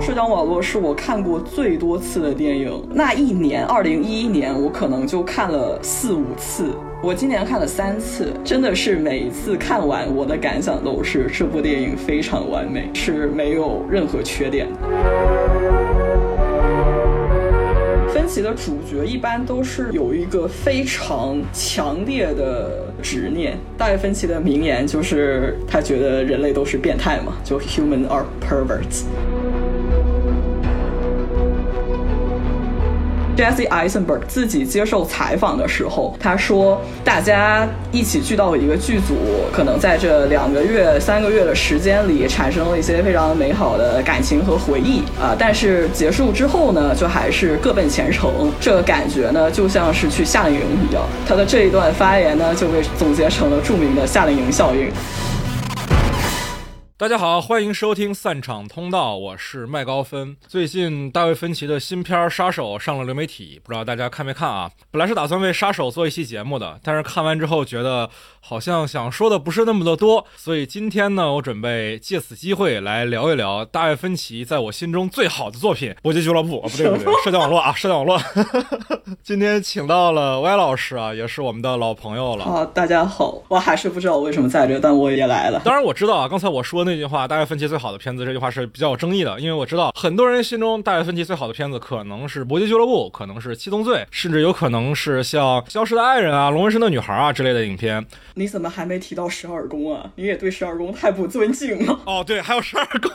社交网络是我看过最多次的电影，那一年，二零一一年，我可能就看了四五次。我今年看了三次，真的是每一次看完，我的感想都是这部电影非常完美，是没有任何缺点的。分歧的主角一般都是有一个非常强烈的执念。大卫芬奇的名言就是他觉得人类都是变态嘛，就 human are perverts。Jesse Eisenberg 自己接受采访的时候，他说：“大家一起聚到一个剧组，可能在这两个月、三个月的时间里，产生了一些非常美好的感情和回忆啊。但是结束之后呢，就还是各奔前程。这个感觉呢，就像是去夏令营一样。”他的这一段发言呢，就被总结成了著名的夏令营效应。大家好，欢迎收听散场通道，我是麦高芬。最近大卫芬奇的新片《杀手》上了流媒体，不知道大家看没看啊？本来是打算为《杀手》做一期节目的，但是看完之后觉得好像想说的不是那么的多，所以今天呢，我准备借此机会来聊一聊大卫芬奇在我心中最好的作品《搏击俱乐部》啊，不对不对，社交网络啊，社交网络。今天请到了歪老师啊，也是我们的老朋友了。啊，大家好，我还是不知道我为什么在这，但我也来了。当然我知道啊，刚才我说。那句话，大卫芬奇最好的片子，这句话是比较有争议的，因为我知道很多人心中大卫芬奇最好的片子可能是《搏击俱乐部》，可能是《七宗罪》，甚至有可能是像《消失的爱人》啊、《龙纹身的女孩》啊之类的影片。你怎么还没提到十二宫啊？你也对十二宫太不尊敬了。哦，对，还有十二宫，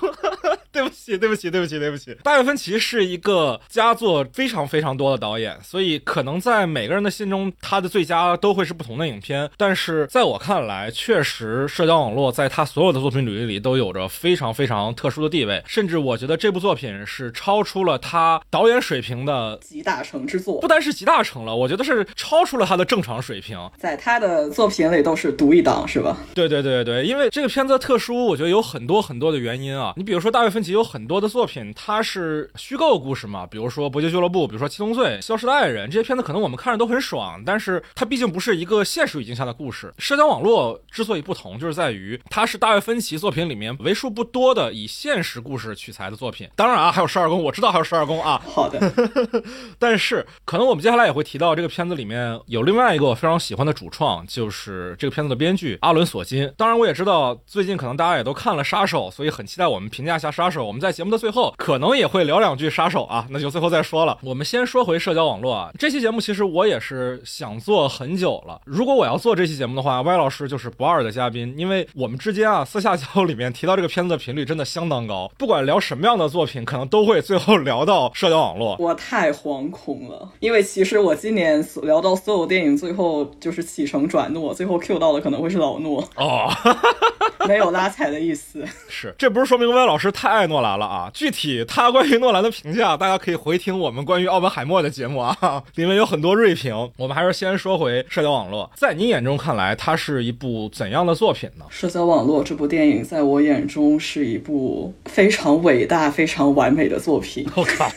对不起，对不起，对不起，对不起。大卫芬奇是一个佳作非常非常多的导演，所以可能在每个人的心中，他的最佳都会是不同的影片。但是在我看来，确实社交网络在他所有的作品履历里。都有着非常非常特殊的地位，甚至我觉得这部作品是超出了他导演水平的集大成之作，不单是集大成了，我觉得是超出了他的正常水平，在他的作品里都是独一档，是吧？对对对对，因为这个片子特殊，我觉得有很多很多的原因啊。你比如说大卫芬奇有很多的作品，它是虚构故事嘛，比如说《搏击俱乐部》，比如说《七宗罪》《消失的爱人》这些片子，可能我们看着都很爽，但是它毕竟不是一个现实语境下的故事。社交网络之所以不同，就是在于它是大卫芬奇作品。里面为数不多的以现实故事取材的作品，当然啊，还有十二宫，我知道还有十二宫啊。好的，但是可能我们接下来也会提到这个片子里面有另外一个我非常喜欢的主创，就是这个片子的编剧阿伦索金。当然，我也知道最近可能大家也都看了杀手，所以很期待我们评价一下杀手。我们在节目的最后可能也会聊两句杀手啊，那就最后再说了。我们先说回社交网络啊，这期节目其实我也是想做很久了。如果我要做这期节目的话，歪老师就是不二的嘉宾，因为我们之间啊私下交流里面。提到这个片子的频率真的相当高，不管聊什么样的作品，可能都会最后聊到社交网络。我太惶恐了，因为其实我今年聊到所有电影，最后就是起承转诺，最后 Q 到的可能会是老诺哦，没有拉踩的意思。是，这不是说明歪老师太爱诺兰了啊？具体他关于诺兰的评价，大家可以回听我们关于奥本海默的节目啊，里面有很多锐评。我们还是先说回社交网络，在你眼中看来，它是一部怎样的作品呢？社交网络这部电影，在我我眼中是一部非常伟大、非常完美的作品。我靠！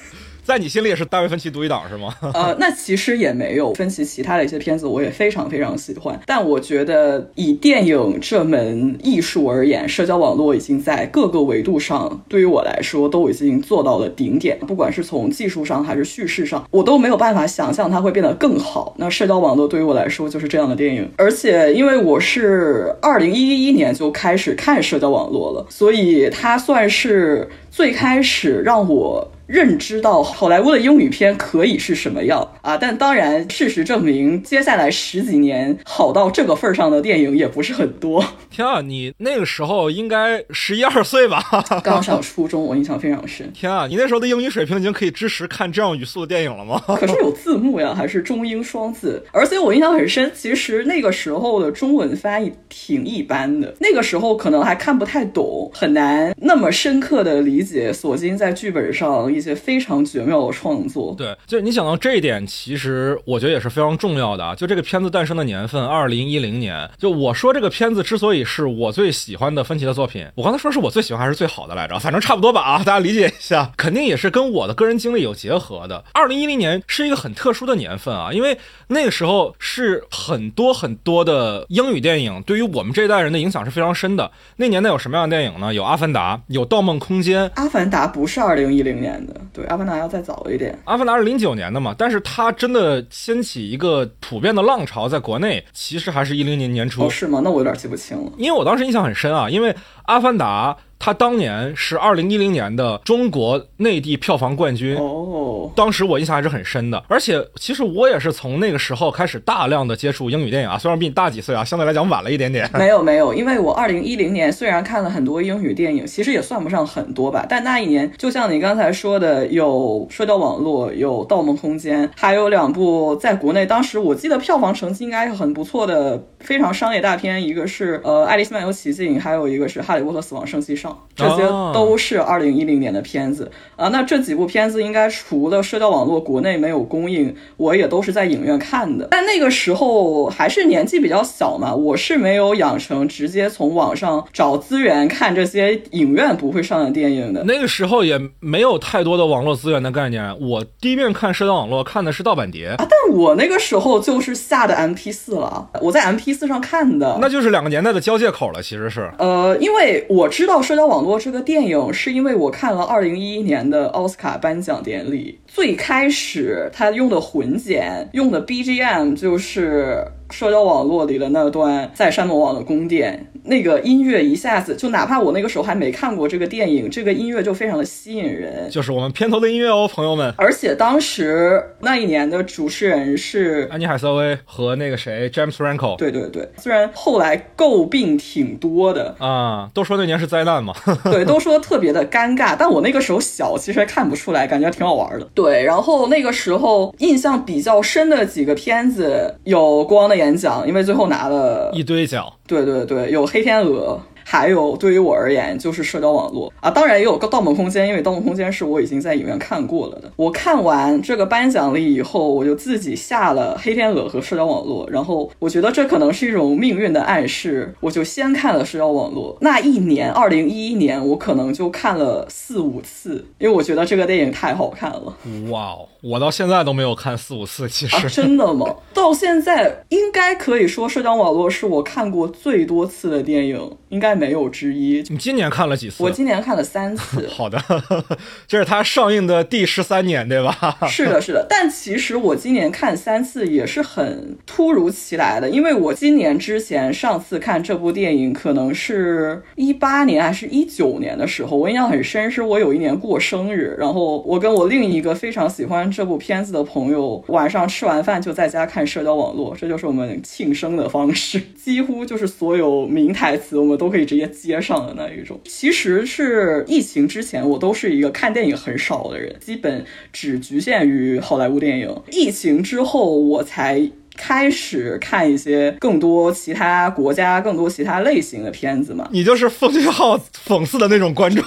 在你心里也是大卫芬奇独一档是吗？呃，那其实也没有，芬奇其他的一些片子我也非常非常喜欢。但我觉得以电影这门艺术而言，社交网络已经在各个维度上，对于我来说都已经做到了顶点。不管是从技术上还是叙事上，我都没有办法想象它会变得更好。那社交网络对于我来说就是这样的电影。而且因为我是二零一一年就开始看社交网络了，所以它算是最开始让我。认知到好莱坞的英语片可以是什么样啊？但当然，事实证明，接下来十几年好到这个份儿上的电影也不是很多。天啊，你那个时候应该十一二岁吧？刚上初中，我印象非常深。天啊，你那时候的英语水平已经可以支持看这样语速的电影了吗？可是有字幕呀，还是中英双字。而且我印象很深，其实那个时候的中文翻译挺一般的。那个时候可能还看不太懂，很难那么深刻的理解索金在剧本上。一些非常绝妙的创作。对，就你想到这一点，其实我觉得也是非常重要的啊。就这个片子诞生的年份，二零一零年。就我说这个片子之所以是我最喜欢的芬奇的作品，我刚才说是我最喜欢还是最好的来着？反正差不多吧啊，大家理解一下。肯定也是跟我的个人经历有结合的。二零一零年是一个很特殊的年份啊，因为那个时候是很多很多的英语电影对于我们这一代人的影响是非常深的。那年代有什么样的电影呢？有《阿凡达》，有《盗梦空间》。《阿凡达》不是二零一零年的，对，《阿凡达》要再早一点。《阿凡达》是零九年的嘛？但是它真的掀起一个普遍的浪潮，在国内其实还是一零年年初。哦，是吗？那我有点记不清了。因为我当时印象很深啊，因为《阿凡达》。他当年是二零一零年的中国内地票房冠军哦，当时我印象还是很深的。而且其实我也是从那个时候开始大量的接触英语电影啊，虽然比你大几岁啊，相对来讲晚了一点点。没有没有，因为我二零一零年虽然看了很多英语电影，其实也算不上很多吧，但那一年就像你刚才说的，有社交网络，有《盗梦空间》，还有两部在国内当时我记得票房成绩应该是很不错的，非常商业大片，一个是呃《爱丽丝漫游奇境》，还有一个是《哈利波特死亡圣器上》。这些都是二零一零年的片子啊，那这几部片子应该除了社交网络国内没有公映，我也都是在影院看的。但那个时候还是年纪比较小嘛，我是没有养成直接从网上找资源看这些影院不会上的电影的。那个时候也没有太多的网络资源的概念，我第一遍看社交网络看的是盗版碟啊，但我那个时候就是下的 M P 四了，我在 M P 四上看的，那就是两个年代的交界口了，其实是。呃，因为我知道社交网络。这个电影是因为我看了二零一一年的奥斯卡颁奖典礼，最开始他用的混剪用的 BGM 就是社交网络里的那段在山姆网的宫殿。那个音乐一下子就，哪怕我那个时候还没看过这个电影，这个音乐就非常的吸引人。就是我们片头的音乐哦，朋友们。而且当时那一年的主持人是安妮海瑟薇和那个谁，James Franco。对对对，虽然后来诟病挺多的啊，都说那年是灾难嘛。对，都说特别的尴尬。但我那个时候小，其实还看不出来，感觉挺好玩的。对，然后那个时候印象比较深的几个片子有《国王的演讲》，因为最后拿了一堆奖。对对对，有。黑天鹅。还有对于我而言就是社交网络啊，当然也有个《盗梦空间》，因为《盗梦空间》是我已经在影院看过了的。我看完这个颁奖礼以后，我就自己下了《黑天鹅》和社交网络，然后我觉得这可能是一种命运的暗示，我就先看了社交网络。那一年，二零一一年，我可能就看了四五次，因为我觉得这个电影太好看了。哇哦，我到现在都没有看四五次，其实真的吗？到现在应该可以说社交网络是我看过最多次的电影，应该。没有之一。你今年看了几次？我今年看了三次。好的，这是它上映的第十三年，对吧？是的，是的。但其实我今年看三次也是很突如其来的，因为我今年之前上次看这部电影可能是一八年还是一九年的时候，我印象很深，是我有一年过生日，然后我跟我另一个非常喜欢这部片子的朋友，晚上吃完饭就在家看社交网络，这就是我们庆生的方式，几乎就是所有名台词我们都可以。直接接上的那一种，其实是疫情之前，我都是一个看电影很少的人，基本只局限于好莱坞电影。疫情之后，我才。开始看一些更多其他国家、更多其他类型的片子嘛？你就是奉俊昊讽刺的那种观众。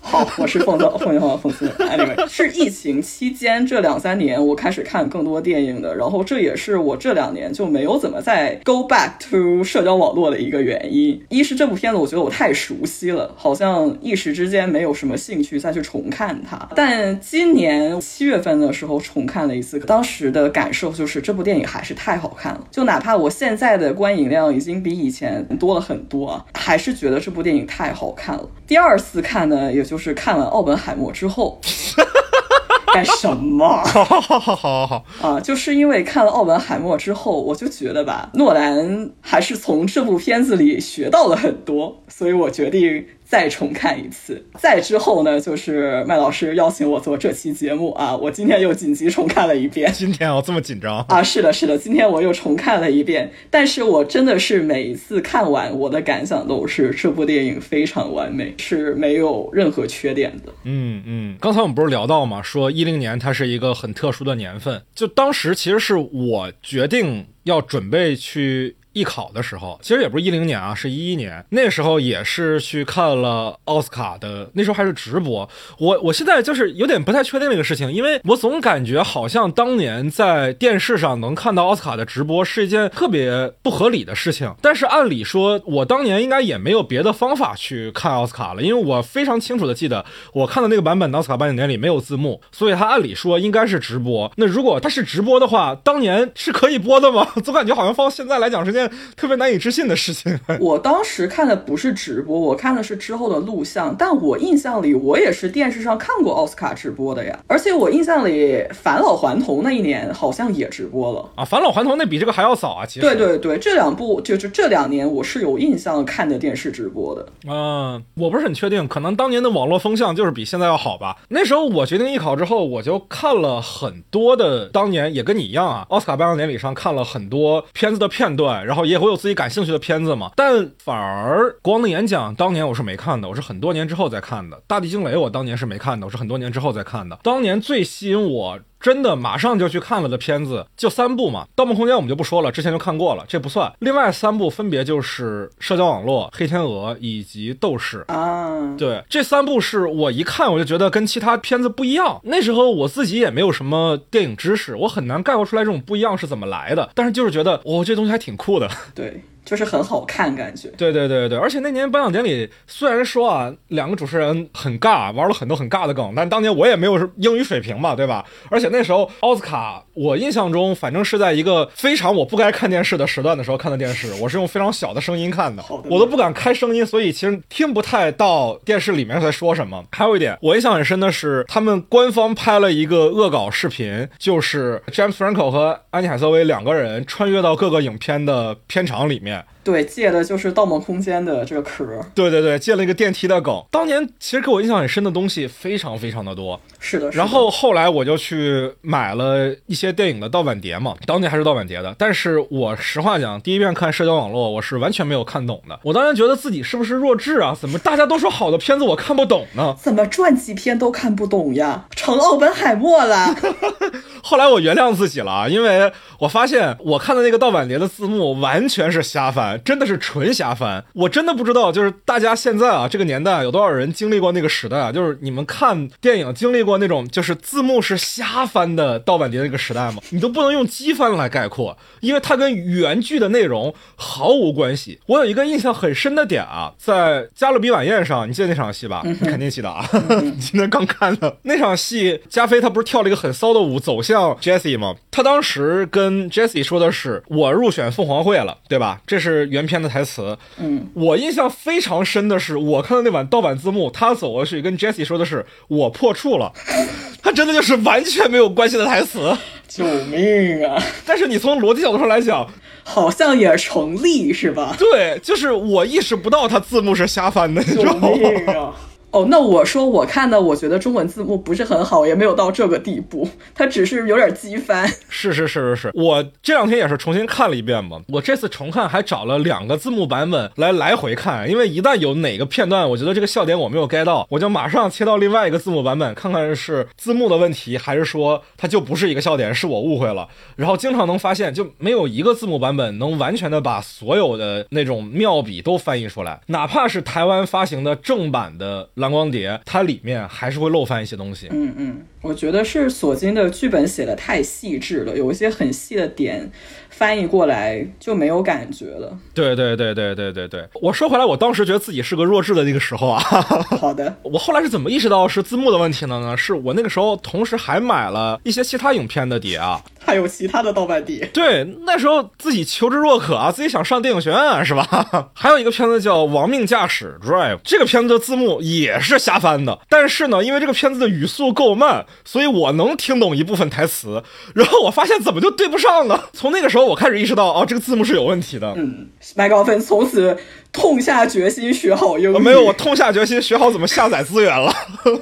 好，我是奉奉俊昊讽刺。Anyway，是疫情期间这两三年，我开始看更多电影的，然后这也是我这两年就没有怎么再 go back to 社交网络的一个原因。一是这部片子我觉得我太熟悉了，好像一时之间没有什么兴趣再去重看它。但今年七月份的时候重看了一次，当时的感受就是这部电影还。是太好看了，就哪怕我现在的观影量已经比以前多了很多啊，还是觉得这部电影太好看了。第二次看呢，也就是看完《奥本海默》之后，干什么？好好好好好好啊！就是因为看了《奥本海默》之后，我就觉得吧，诺兰还是从这部片子里学到了很多，所以我决定。再重看一次，再之后呢，就是麦老师邀请我做这期节目啊，我今天又紧急重看了一遍。今天哦，这么紧张啊？是的，是的，今天我又重看了一遍，但是我真的是每一次看完，我的感想都是这部电影非常完美，是没有任何缺点的。嗯嗯，刚才我们不是聊到嘛，说一零年它是一个很特殊的年份，就当时其实是我决定要准备去。艺考的时候，其实也不是一零年啊，是一一年，那时候也是去看了奥斯卡的，那时候还是直播。我我现在就是有点不太确定这个事情，因为我总感觉好像当年在电视上能看到奥斯卡的直播是一件特别不合理的事情。但是按理说，我当年应该也没有别的方法去看奥斯卡了，因为我非常清楚的记得我看的那个版本的奥斯卡颁奖典礼没有字幕，所以它按理说应该是直播。那如果它是直播的话，当年是可以播的吗？总感觉好像放现在来讲是件特别难以置信的事情。我当时看的不是直播，我看的是之后的录像。但我印象里，我也是电视上看过奥斯卡直播的呀。而且我印象里，返老还童那一年好像也直播了啊。返老还童那比这个还要早啊。其实对对对，这两部就是这两年我是有印象看的电视直播的。嗯，我不是很确定，可能当年的网络风向就是比现在要好吧。那时候我决定艺考之后，我就看了很多的，当年也跟你一样啊，奥斯卡颁奖典礼上看了很多片子的片段，然后然后也会有自己感兴趣的片子嘛。但反而国王的演讲当年我是没看的，我是很多年之后再看的。大地惊雷我当年是没看的，我是很多年之后再看的。当年最吸引我。真的马上就去看了的片子就三部嘛，《盗梦空间》我们就不说了，之前就看过了，这不算。另外三部分别就是《社交网络》《黑天鹅》以及《斗士》啊。对，这三部是我一看我就觉得跟其他片子不一样。那时候我自己也没有什么电影知识，我很难概括出来这种不一样是怎么来的。但是就是觉得，哦，这东西还挺酷的。对。就是很好看，感觉。对对对对，而且那年颁奖典礼，虽然说啊，两个主持人很尬，玩了很多很尬的梗，但当年我也没有英语水平嘛，对吧？而且那时候奥斯卡，我印象中反正是在一个非常我不该看电视的时段的时候看的电视，我是用非常小的声音看的，我都不敢开声音，所以其实听不太到电视里面在说什么。还有一点，我印象很深的是，他们官方拍了一个恶搞视频，就是 James Franco 和安妮海瑟薇两个人穿越到各个影片的片场里面。对，借的就是《盗梦空间》的这个壳。对对对，借了一个电梯的梗。当年其实给我印象很深的东西非常非常的多。是的。然后后来我就去买了一些电影的盗版碟嘛，当年还是盗版碟的。但是我实话讲，第一遍看社交网络，我是完全没有看懂的。我当然觉得自己是不是弱智啊？怎么大家都说好的片子我看不懂呢？怎么传记片都看不懂呀？成奥本海默了。后来我原谅自己了，因为我发现我看的那个盗版碟的字幕完全是瞎翻。真的是纯瞎翻，我真的不知道，就是大家现在啊，这个年代有多少人经历过那个时代啊？就是你们看电影经历过那种就是字幕是瞎翻的盗版碟那个时代吗？你都不能用机翻来概括，因为它跟原剧的内容毫无关系。我有一个印象很深的点啊，在《加勒比晚宴》上，你记得那场戏吧？你肯定记得啊，今天刚看的那场戏，加菲他不是跳了一个很骚的舞走向 Jesse 吗？他当时跟 Jesse 说的是：“我入选凤凰会了，对吧？”这是。原片的台词，嗯，我印象非常深的是，我看到那版盗版字幕，他走过去跟 Jesse 说的是“我破处了”，他真的就是完全没有关系的台词，救命啊！但是你从逻辑角度上来讲，好像也成立，是吧？对，就是我意识不到他字幕是瞎翻的，救命啊！哦，那我说我看的，我觉得中文字幕不是很好，也没有到这个地步，它只是有点机翻。是是是是是，我这两天也是重新看了一遍嘛。我这次重看还找了两个字幕版本来来回看，因为一旦有哪个片段我觉得这个笑点我没有 get 到，我就马上切到另外一个字幕版本，看看是字幕的问题，还是说它就不是一个笑点，是我误会了。然后经常能发现，就没有一个字幕版本能完全的把所有的那种妙笔都翻译出来，哪怕是台湾发行的正版的。蓝光碟，它里面还是会漏翻一些东西。嗯嗯，我觉得是索金的剧本写的太细致了，有一些很细的点。翻译过来就没有感觉了。对对对对对对对，我说回来，我当时觉得自己是个弱智的那个时候啊。好的，我后来是怎么意识到是字幕的问题的呢？是我那个时候同时还买了一些其他影片的碟啊，还有其他的盗版碟。对，那时候自己求知若渴啊，自己想上电影学院啊是吧？还有一个片子叫《亡命驾驶》Drive，这个片子的字幕也是瞎翻的。但是呢，因为这个片子的语速够慢，所以我能听懂一部分台词。然后我发现怎么就对不上呢？从那个时候。我开始意识到，哦，这个字幕是有问题的。嗯，麦高芬从此痛下决心学好英语。没有，我痛下决心学好怎么下载资源了。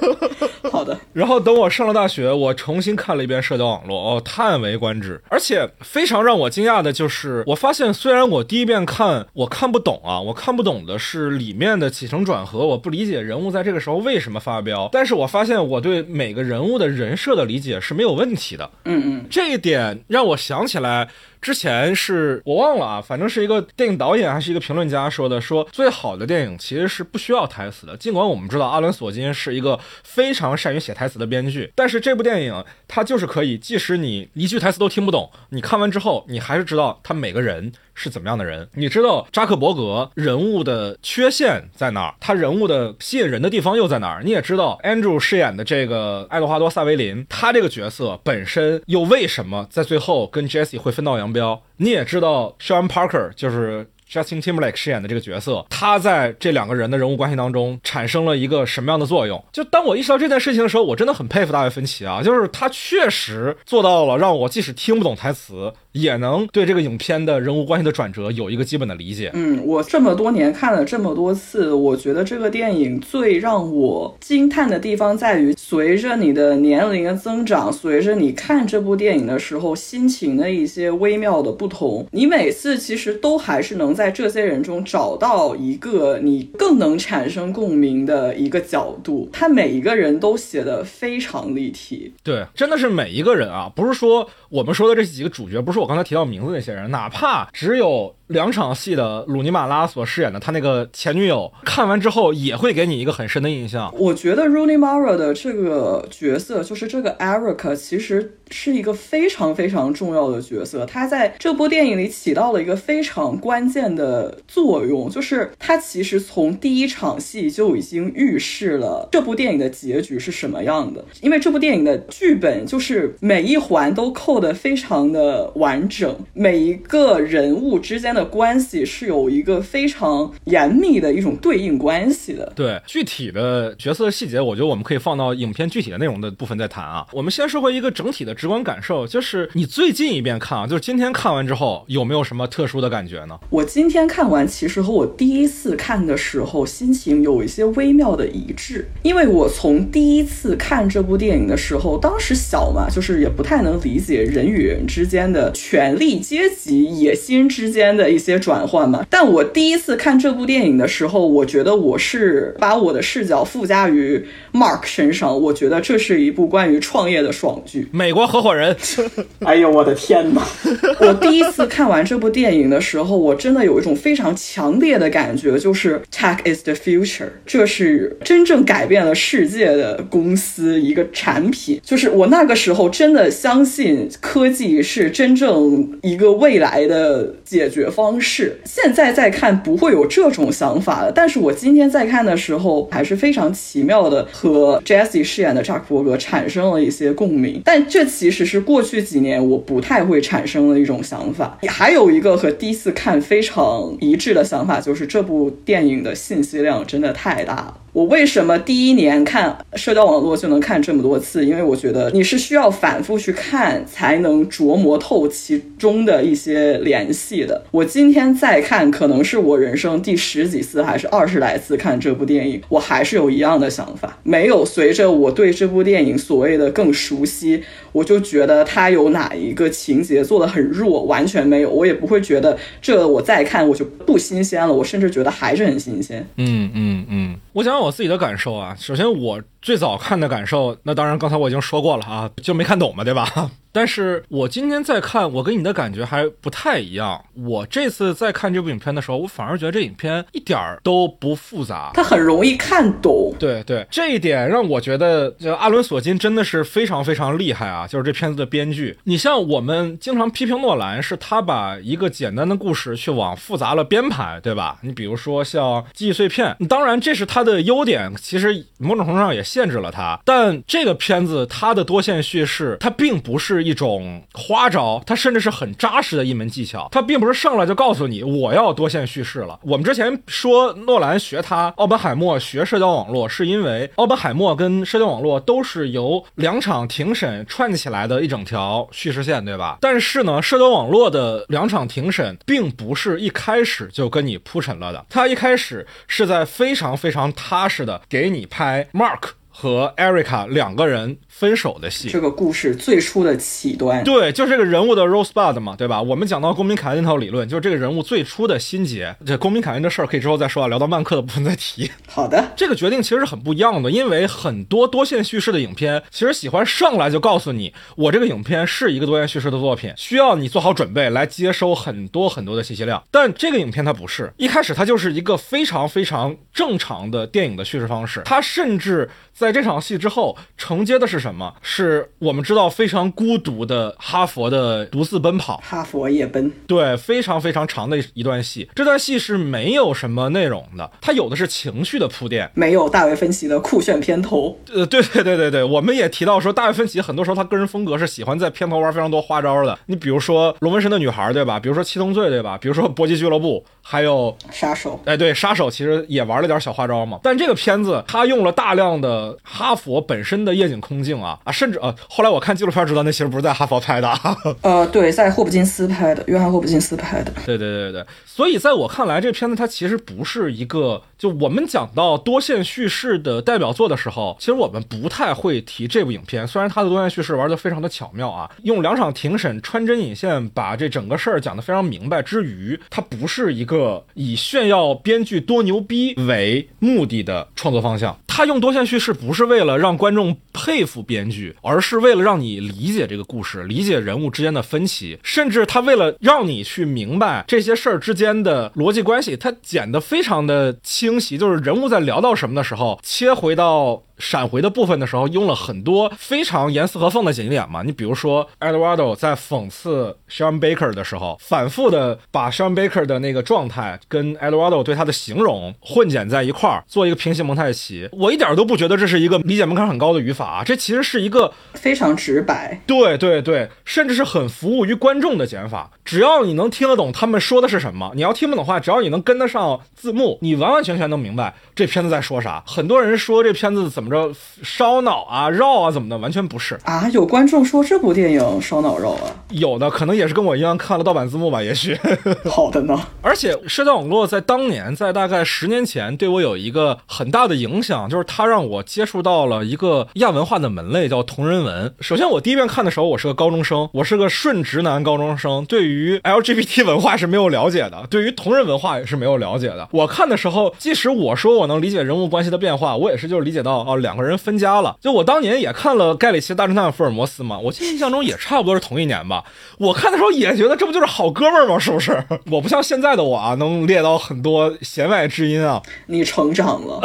好的。然后等我上了大学，我重新看了一遍社交网络，哦，叹为观止。而且非常让我惊讶的就是，我发现虽然我第一遍看我看不懂啊，我看不懂的是里面的起承转合，我不理解人物在这个时候为什么发飙。但是我发现我对每个人物的人设的理解是没有问题的。嗯嗯，这一点让我想起来。之前是我忘了啊，反正是一个电影导演还是一个评论家说的，说最好的电影其实是不需要台词的。尽管我们知道阿伦·索金是一个非常善于写台词的编剧，但是这部电影它就是可以，即使你一句台词都听不懂，你看完之后，你还是知道他每个人。是怎么样的人？你知道扎克伯格人物的缺陷在哪儿？他人物的吸引人的地方又在哪儿？你也知道 Andrew 饰演的这个爱德华多·萨维林，他这个角色本身又为什么在最后跟 Jesse 会分道扬镳？你也知道 Sean Parker 就是。Justin Timberlake 饰演的这个角色，他在这两个人的人物关系当中产生了一个什么样的作用？就当我意识到这件事情的时候，我真的很佩服大卫芬奇啊，就是他确实做到了让我即使听不懂台词，也能对这个影片的人物关系的转折有一个基本的理解。嗯，我这么多年看了这么多次，我觉得这个电影最让我惊叹的地方在于，随着你的年龄的增长，随着你看这部电影的时候心情的一些微妙的不同，你每次其实都还是能在。这些人中找到一个你更能产生共鸣的一个角度，他每一个人都写的非常立体。对，真的是每一个人啊，不是说我们说的这几个主角，不是我刚才提到名字那些人，哪怕只有。两场戏的鲁尼马拉所饰演的他那个前女友，看完之后也会给你一个很深的印象。我觉得 Rooney Mara 的这个角色，就是这个 Eric，其实是一个非常非常重要的角色。他在这部电影里起到了一个非常关键的作用，就是他其实从第一场戏就已经预示了这部电影的结局是什么样的。因为这部电影的剧本就是每一环都扣得非常的完整，每一个人物之间的。关系是有一个非常严密的一种对应关系的。对具体的角色细节，我觉得我们可以放到影片具体的内容的部分再谈啊。我们先说回一个整体的直观感受，就是你最近一遍看啊，就是今天看完之后，有没有什么特殊的感觉呢？我今天看完，其实和我第一次看的时候心情有一些微妙的一致，因为我从第一次看这部电影的时候，当时小嘛，就是也不太能理解人与人之间的权力阶级、野心之间的。一些转换嘛，但我第一次看这部电影的时候，我觉得我是把我的视角附加于 Mark 身上，我觉得这是一部关于创业的爽剧。美国合伙人，哎呦我的天哪！我第一次看完这部电影的时候，我真的有一种非常强烈的感觉，就是 Tech is the future，这是真正改变了世界的公司一个产品。就是我那个时候真的相信科技是真正一个未来的解决方。式现在再看不会有这种想法了，但是我今天在看的时候还是非常奇妙的和 Jesse 饰演的扎克伯格产生了一些共鸣，但这其实是过去几年我不太会产生的一种想法。还有一个和第一次看非常一致的想法，就是这部电影的信息量真的太大了。我为什么第一年看社交网络就能看这么多次？因为我觉得你是需要反复去看才能琢磨透其中的一些联系的。我今天再看，可能是我人生第十几次还是二十来次看这部电影，我还是有一样的想法，没有随着我对这部电影所谓的更熟悉。我就觉得他有哪一个情节做的很弱，完全没有，我也不会觉得这我再看我就不新鲜了，我甚至觉得还是很新鲜。嗯嗯嗯，我想我自己的感受啊，首先我最早看的感受，那当然刚才我已经说过了啊，就没看懂嘛，对吧？但是我今天再看，我跟你的感觉还不太一样。我这次在看这部影片的时候，我反而觉得这影片一点儿都不复杂，它很容易看懂。对对，这一点让我觉得，就阿伦·索金真的是非常非常厉害啊！就是这片子的编剧，你像我们经常批评诺兰，是他把一个简单的故事去往复杂了编排，对吧？你比如说像《记忆碎片》，当然这是他的优点，其实某种程度上也限制了他。但这个片子它的多线叙事，它并不是。一种花招，它甚至是很扎实的一门技巧。它并不是上来就告诉你我要多线叙事了。我们之前说诺兰学他，奥本海默学社交网络，是因为奥本海默跟社交网络都是由两场庭审串起来的一整条叙事线，对吧？但是呢，社交网络的两场庭审并不是一开始就跟你铺陈了的，它一开始是在非常非常踏实的给你拍 Mark。和 Erica 两个人分手的戏。这个故事最初的起端，对，就是这个人物的 Rosebud 嘛，对吧？我们讲到公民凯恩那套理论，就是这个人物最初的心结。这公民凯恩的事儿可以之后再说啊，聊到曼克的部分再提。好的，这个决定其实是很不一样的，因为很多多线叙事的影片其实喜欢上来就告诉你，我这个影片是一个多线叙事的作品，需要你做好准备来接收很多很多的信息量。但这个影片它不是，一开始它就是一个非常非常正常的电影的叙事方式，它甚至。在这场戏之后，承接的是什么？是我们知道非常孤独的哈佛的独自奔跑，哈佛夜奔，对，非常非常长的一段戏。这段戏是没有什么内容的，它有的是情绪的铺垫，没有大卫芬奇的酷炫片头。呃，对对对对对，我们也提到说，大卫芬奇很多时候他个人风格是喜欢在片头玩非常多花招的。你比如说《龙纹身的女孩》，对吧？比如说《七宗罪》，对吧？比如说《搏击俱乐部》，还有杀手。哎，对，杀手其实也玩了点小花招嘛。但这个片子他用了大量的。哈佛本身的夜景空镜啊啊，甚至呃，后来我看纪录片知道那其实不是在哈佛拍的，呃，对，在霍普金斯拍的，约翰霍普金斯拍的。对对对对，所以在我看来，这片子它其实不是一个，就我们讲到多线叙事的代表作的时候，其实我们不太会提这部影片。虽然它的多线叙事玩的非常的巧妙啊，用两场庭审穿针引线把这整个事儿讲得非常明白之余，它不是一个以炫耀编剧多牛逼为目的的创作方向。它用多线叙事不是为为了让观众佩服编剧，而是为了让你理解这个故事，理解人物之间的分歧，甚至他为了让你去明白这些事儿之间的逻辑关系，他剪得非常的清晰。就是人物在聊到什么的时候，切回到。闪回的部分的时候，用了很多非常严丝合缝的剪辑点嘛。你比如说，Eduardo 在讽刺 Sean Baker 的时候，反复的把 Sean Baker 的那个状态跟 Eduardo 对他的形容混剪在一块儿，做一个平行蒙太奇。我一点都不觉得这是一个理解门槛很高的语法，啊这其实是一个非常直白，对对对，甚至是很服务于观众的剪法。只要你能听得懂他们说的是什么，你要听不懂话，只要你能跟得上字幕，你完完全全能明白这片子在说啥。很多人说这片子怎么。着烧脑啊、绕啊怎么的，完全不是啊！有观众说这部电影烧脑绕啊，有的可能也是跟我一样看了盗版字幕吧，也许。好的呢。而且社交网络在当年，在大概十年前，对我有一个很大的影响，就是它让我接触到了一个亚文化的门类，叫同人文。首先，我第一遍看的时候，我是个高中生，我是个顺直男高中生，对于 LGBT 文化是没有了解的，对于同人文化也是没有了解的。我看的时候，即使我说我能理解人物关系的变化，我也是就是理解到哦。两个人分家了，就我当年也看了《盖里奇大侦探福尔摩斯》嘛，我记得印象中也差不多是同一年吧。我看的时候也觉得这不就是好哥们儿吗？是不是？我不像现在的我啊，能列到很多弦外之音啊。你成长了，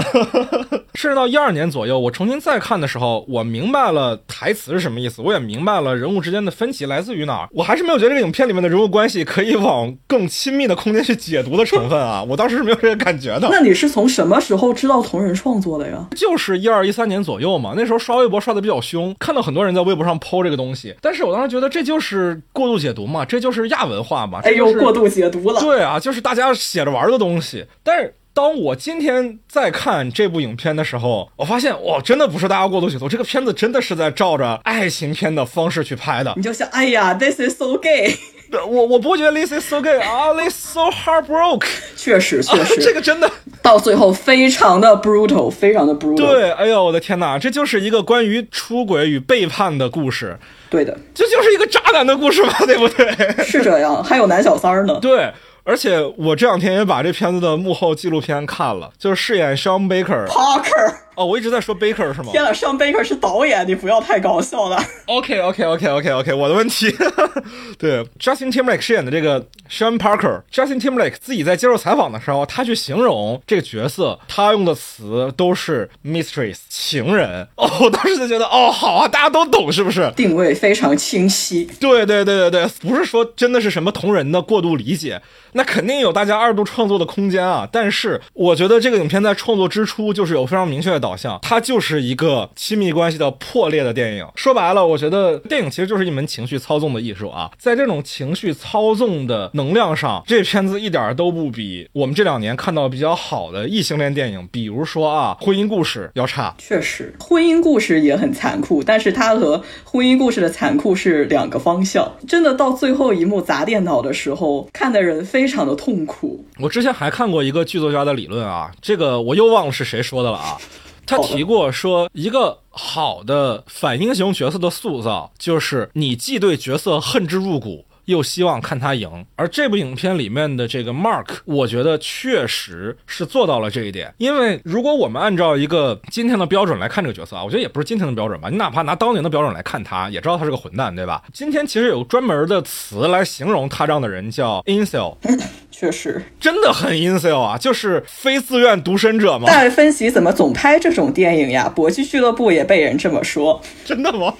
甚至到一二年左右，我重新再看的时候，我明白了台词是什么意思，我也明白了人物之间的分歧来自于哪儿。我还是没有觉得这个影片里面的人物关系可以往更亲密的空间去解读的成分啊。我当时是没有这个感觉的。那你是从什么时候知道同人创作的呀？就是一二。一三年左右嘛，那时候刷微博刷的比较凶，看到很多人在微博上剖这个东西，但是我当时觉得这就是过度解读嘛，这就是亚文化嘛，哎呦，过度解读了。对啊，就是大家写着玩的东西。但是当我今天在看这部影片的时候，我发现哇，真的不是大家过度解读，这个片子真的是在照着爱情片的方式去拍的。你就想，哎呀，This is so gay。我我不会觉得 this is so gay 啊，this so heartbroken。确实确实，这个真的 到最后非常的 brutal，非常的 brutal。对，哎呦我的天哪，这就是一个关于出轨与背叛的故事。对的，这就是一个渣男的故事嘛，对不对？是这样，还有男小三儿呢。对。而且我这两天也把这片子的幕后纪录片看了，就是饰演 Sean Baker。Parker。哦，我一直在说 Baker 是吗？天呐，Sean Baker 是导演，你不要太搞笑了。OK OK OK OK OK，我的问题。对，Justin Timberlake 饰演的这个 Sean Parker，Justin Timberlake 自己在接受采访的时候，他去形容这个角色，他用的词都是 mistress 情人。哦，我当时就觉得，哦，好啊，大家都懂是不是？定位非常清晰。对对对对对，不是说真的是什么同人的过度理解。那肯定有大家二度创作的空间啊，但是我觉得这个影片在创作之初就是有非常明确的导向，它就是一个亲密关系的破裂的电影。说白了，我觉得电影其实就是一门情绪操纵的艺术啊，在这种情绪操纵的能量上，这片子一点都不比我们这两年看到比较好的异性恋电影，比如说啊《婚姻故事》要差。确实，《婚姻故事》也很残酷，但是它和《婚姻故事》的残酷是两个方向。真的到最后一幕砸电脑的时候，看的人非。非常的痛苦。我之前还看过一个剧作家的理论啊，这个我又忘了是谁说的了啊。他提过说，一个好的反英雄角色的塑造，就是你既对角色恨之入骨。又希望看他赢，而这部影片里面的这个 Mark，我觉得确实是做到了这一点。因为如果我们按照一个今天的标准来看这个角色啊，我觉得也不是今天的标准吧，你哪怕拿当年的标准来看他，也知道他是个混蛋，对吧？今天其实有专门的词来形容他这样的人，叫 Insel。确实，真的很 Insel 啊，就是非自愿独身者嘛。但分析怎么总拍这种电影呀？搏击俱乐部也被人这么说，真的吗？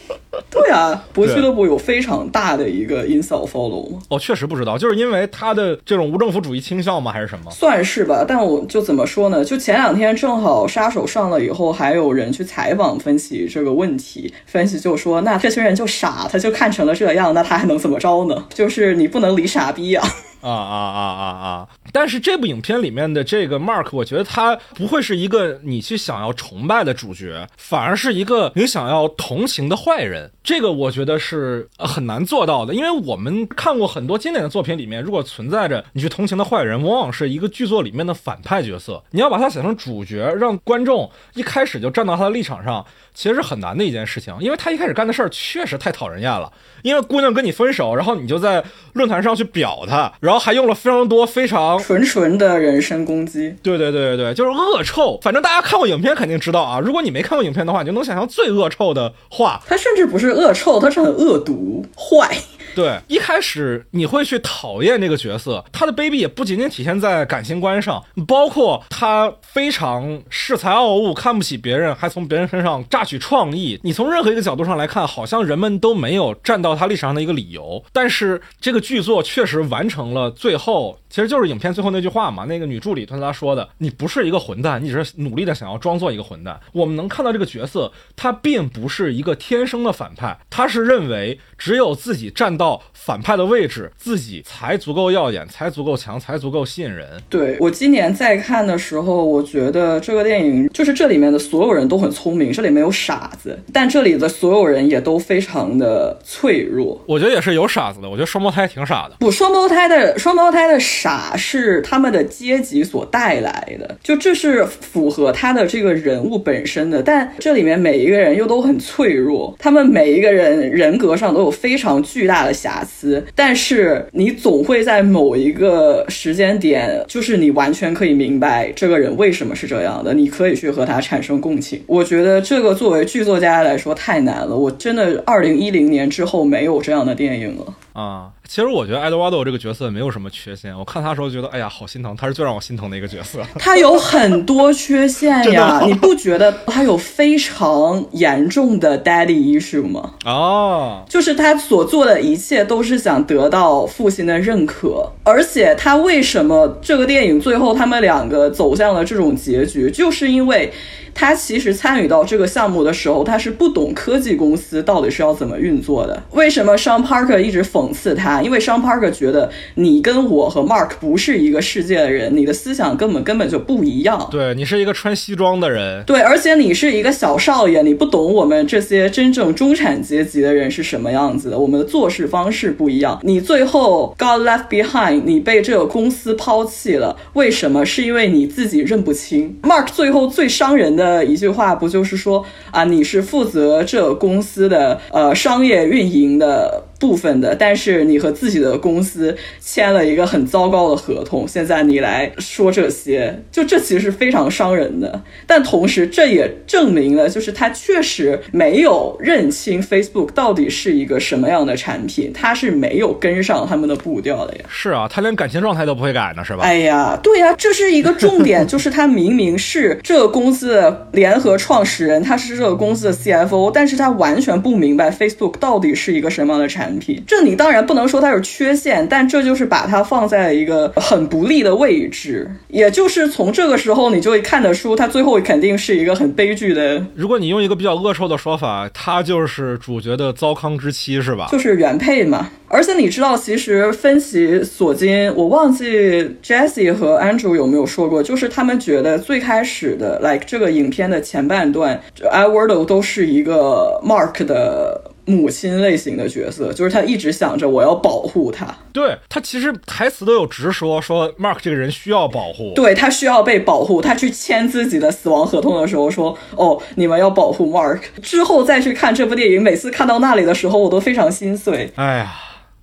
对啊，搏击俱乐部有非常大的一个 incel follow 吗？哦确实不知道，就是因为他的这种无政府主义倾向吗？还是什么？算是吧，但我就怎么说呢？就前两天正好杀手上了以后，还有人去采访分析这个问题，分析就说，那这群人就傻，他就看成了这样，那他还能怎么着呢？就是你不能理傻逼呀。啊啊啊啊啊！但是这部影片里面的这个 Mark，我觉得他不会是一个你去想要崇拜的主角，反而是一个你想要同情的坏人。这个我觉得是很难做到的，因为我们看过很多经典的作品里面，如果存在着你去同情的坏人，往往是一个剧作里面的反派角色。你要把他写成主角，让观众一开始就站到他的立场上，其实是很难的一件事情，因为他一开始干的事儿确实太讨人厌了。因为姑娘跟你分手，然后你就在论坛上去表他。然后还用了非常多非常纯纯的人身攻击，对对对对对，就是恶臭。反正大家看过影片肯定知道啊。如果你没看过影片的话，你就能想象最恶臭的话。它甚至不是恶臭，它是很恶毒坏。对，一开始你会去讨厌这个角色，他的卑鄙也不仅仅体现在感情观上，包括他非常恃才傲物，看不起别人，还从别人身上榨取创意。你从任何一个角度上来看，好像人们都没有站到他立场上的一个理由。但是这个剧作确实完成了最后。其实就是影片最后那句话嘛，那个女助理对他说的：“你不是一个混蛋，你只是努力的想要装作一个混蛋。”我们能看到这个角色，他并不是一个天生的反派，他是认为只有自己站到反派的位置，自己才足够耀眼，才足够强，才足够吸引人。对我今年在看的时候，我觉得这个电影就是这里面的所有人都很聪明，这里没有傻子，但这里的所有人也都非常的脆弱。我觉得也是有傻子的，我觉得双胞胎挺傻的。不，双胞胎的双胞胎的。傻是他们的阶级所带来的，就这是符合他的这个人物本身的。但这里面每一个人又都很脆弱，他们每一个人人格上都有非常巨大的瑕疵。但是你总会在某一个时间点，就是你完全可以明白这个人为什么是这样的，你可以去和他产生共情。我觉得这个作为剧作家来说太难了，我真的二零一零年之后没有这样的电影了啊。其实我觉得爱德华多这个角色没有什么缺陷，我看他时候觉得，哎呀，好心疼，他是最让我心疼的一个角色。他有很多缺陷呀，你不觉得他有非常严重的 daddy issue 吗？哦，就是他所做的一切都是想得到父亲的认可，而且他为什么这个电影最后他们两个走向了这种结局，就是因为。他其实参与到这个项目的时候，他是不懂科技公司到底是要怎么运作的。为什么 Sean Parker 一直讽刺他？因为 Sean Parker 觉得你跟我和 Mark 不是一个世界的人，你的思想根本根本就不一样。对你是一个穿西装的人，对，而且你是一个小少爷，你不懂我们这些真正中产阶级的人是什么样子的。我们的做事方式不一样。你最后 got left behind，你被这个公司抛弃了，为什么？是因为你自己认不清。Mark 最后最伤人的。的一句话不就是说啊，你是负责这公司的呃商业运营的。部分的，但是你和自己的公司签了一个很糟糕的合同，现在你来说这些，就这其实是非常伤人的。但同时，这也证明了，就是他确实没有认清 Facebook 到底是一个什么样的产品，他是没有跟上他们的步调的呀。是啊，他连感情状态都不会改呢，是吧？哎呀，对呀，这是一个重点，就是他明明是这个公司的联合创始人，他是这个公司的 CFO，但是他完全不明白 Facebook 到底是一个什么样的产。产品，这你当然不能说它是缺陷，但这就是把它放在了一个很不利的位置。也就是从这个时候，你就会看得出，它最后肯定是一个很悲剧的。如果你用一个比较恶臭的说法，它就是主角的糟糠之妻，是吧？就是原配嘛。而且你知道，其实分析索金，我忘记 Jesse 和 Andrew 有没有说过，就是他们觉得最开始的，like 这个影片的前半段，Edward 都是一个 Mark 的。母亲类型的角色，就是他一直想着我要保护他。对他其实台词都有直说，说 Mark 这个人需要保护，对他需要被保护。他去签自己的死亡合同的时候说：“哦，你们要保护 Mark。”之后再去看这部电影，每次看到那里的时候，我都非常心碎。哎呀。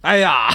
哎呀，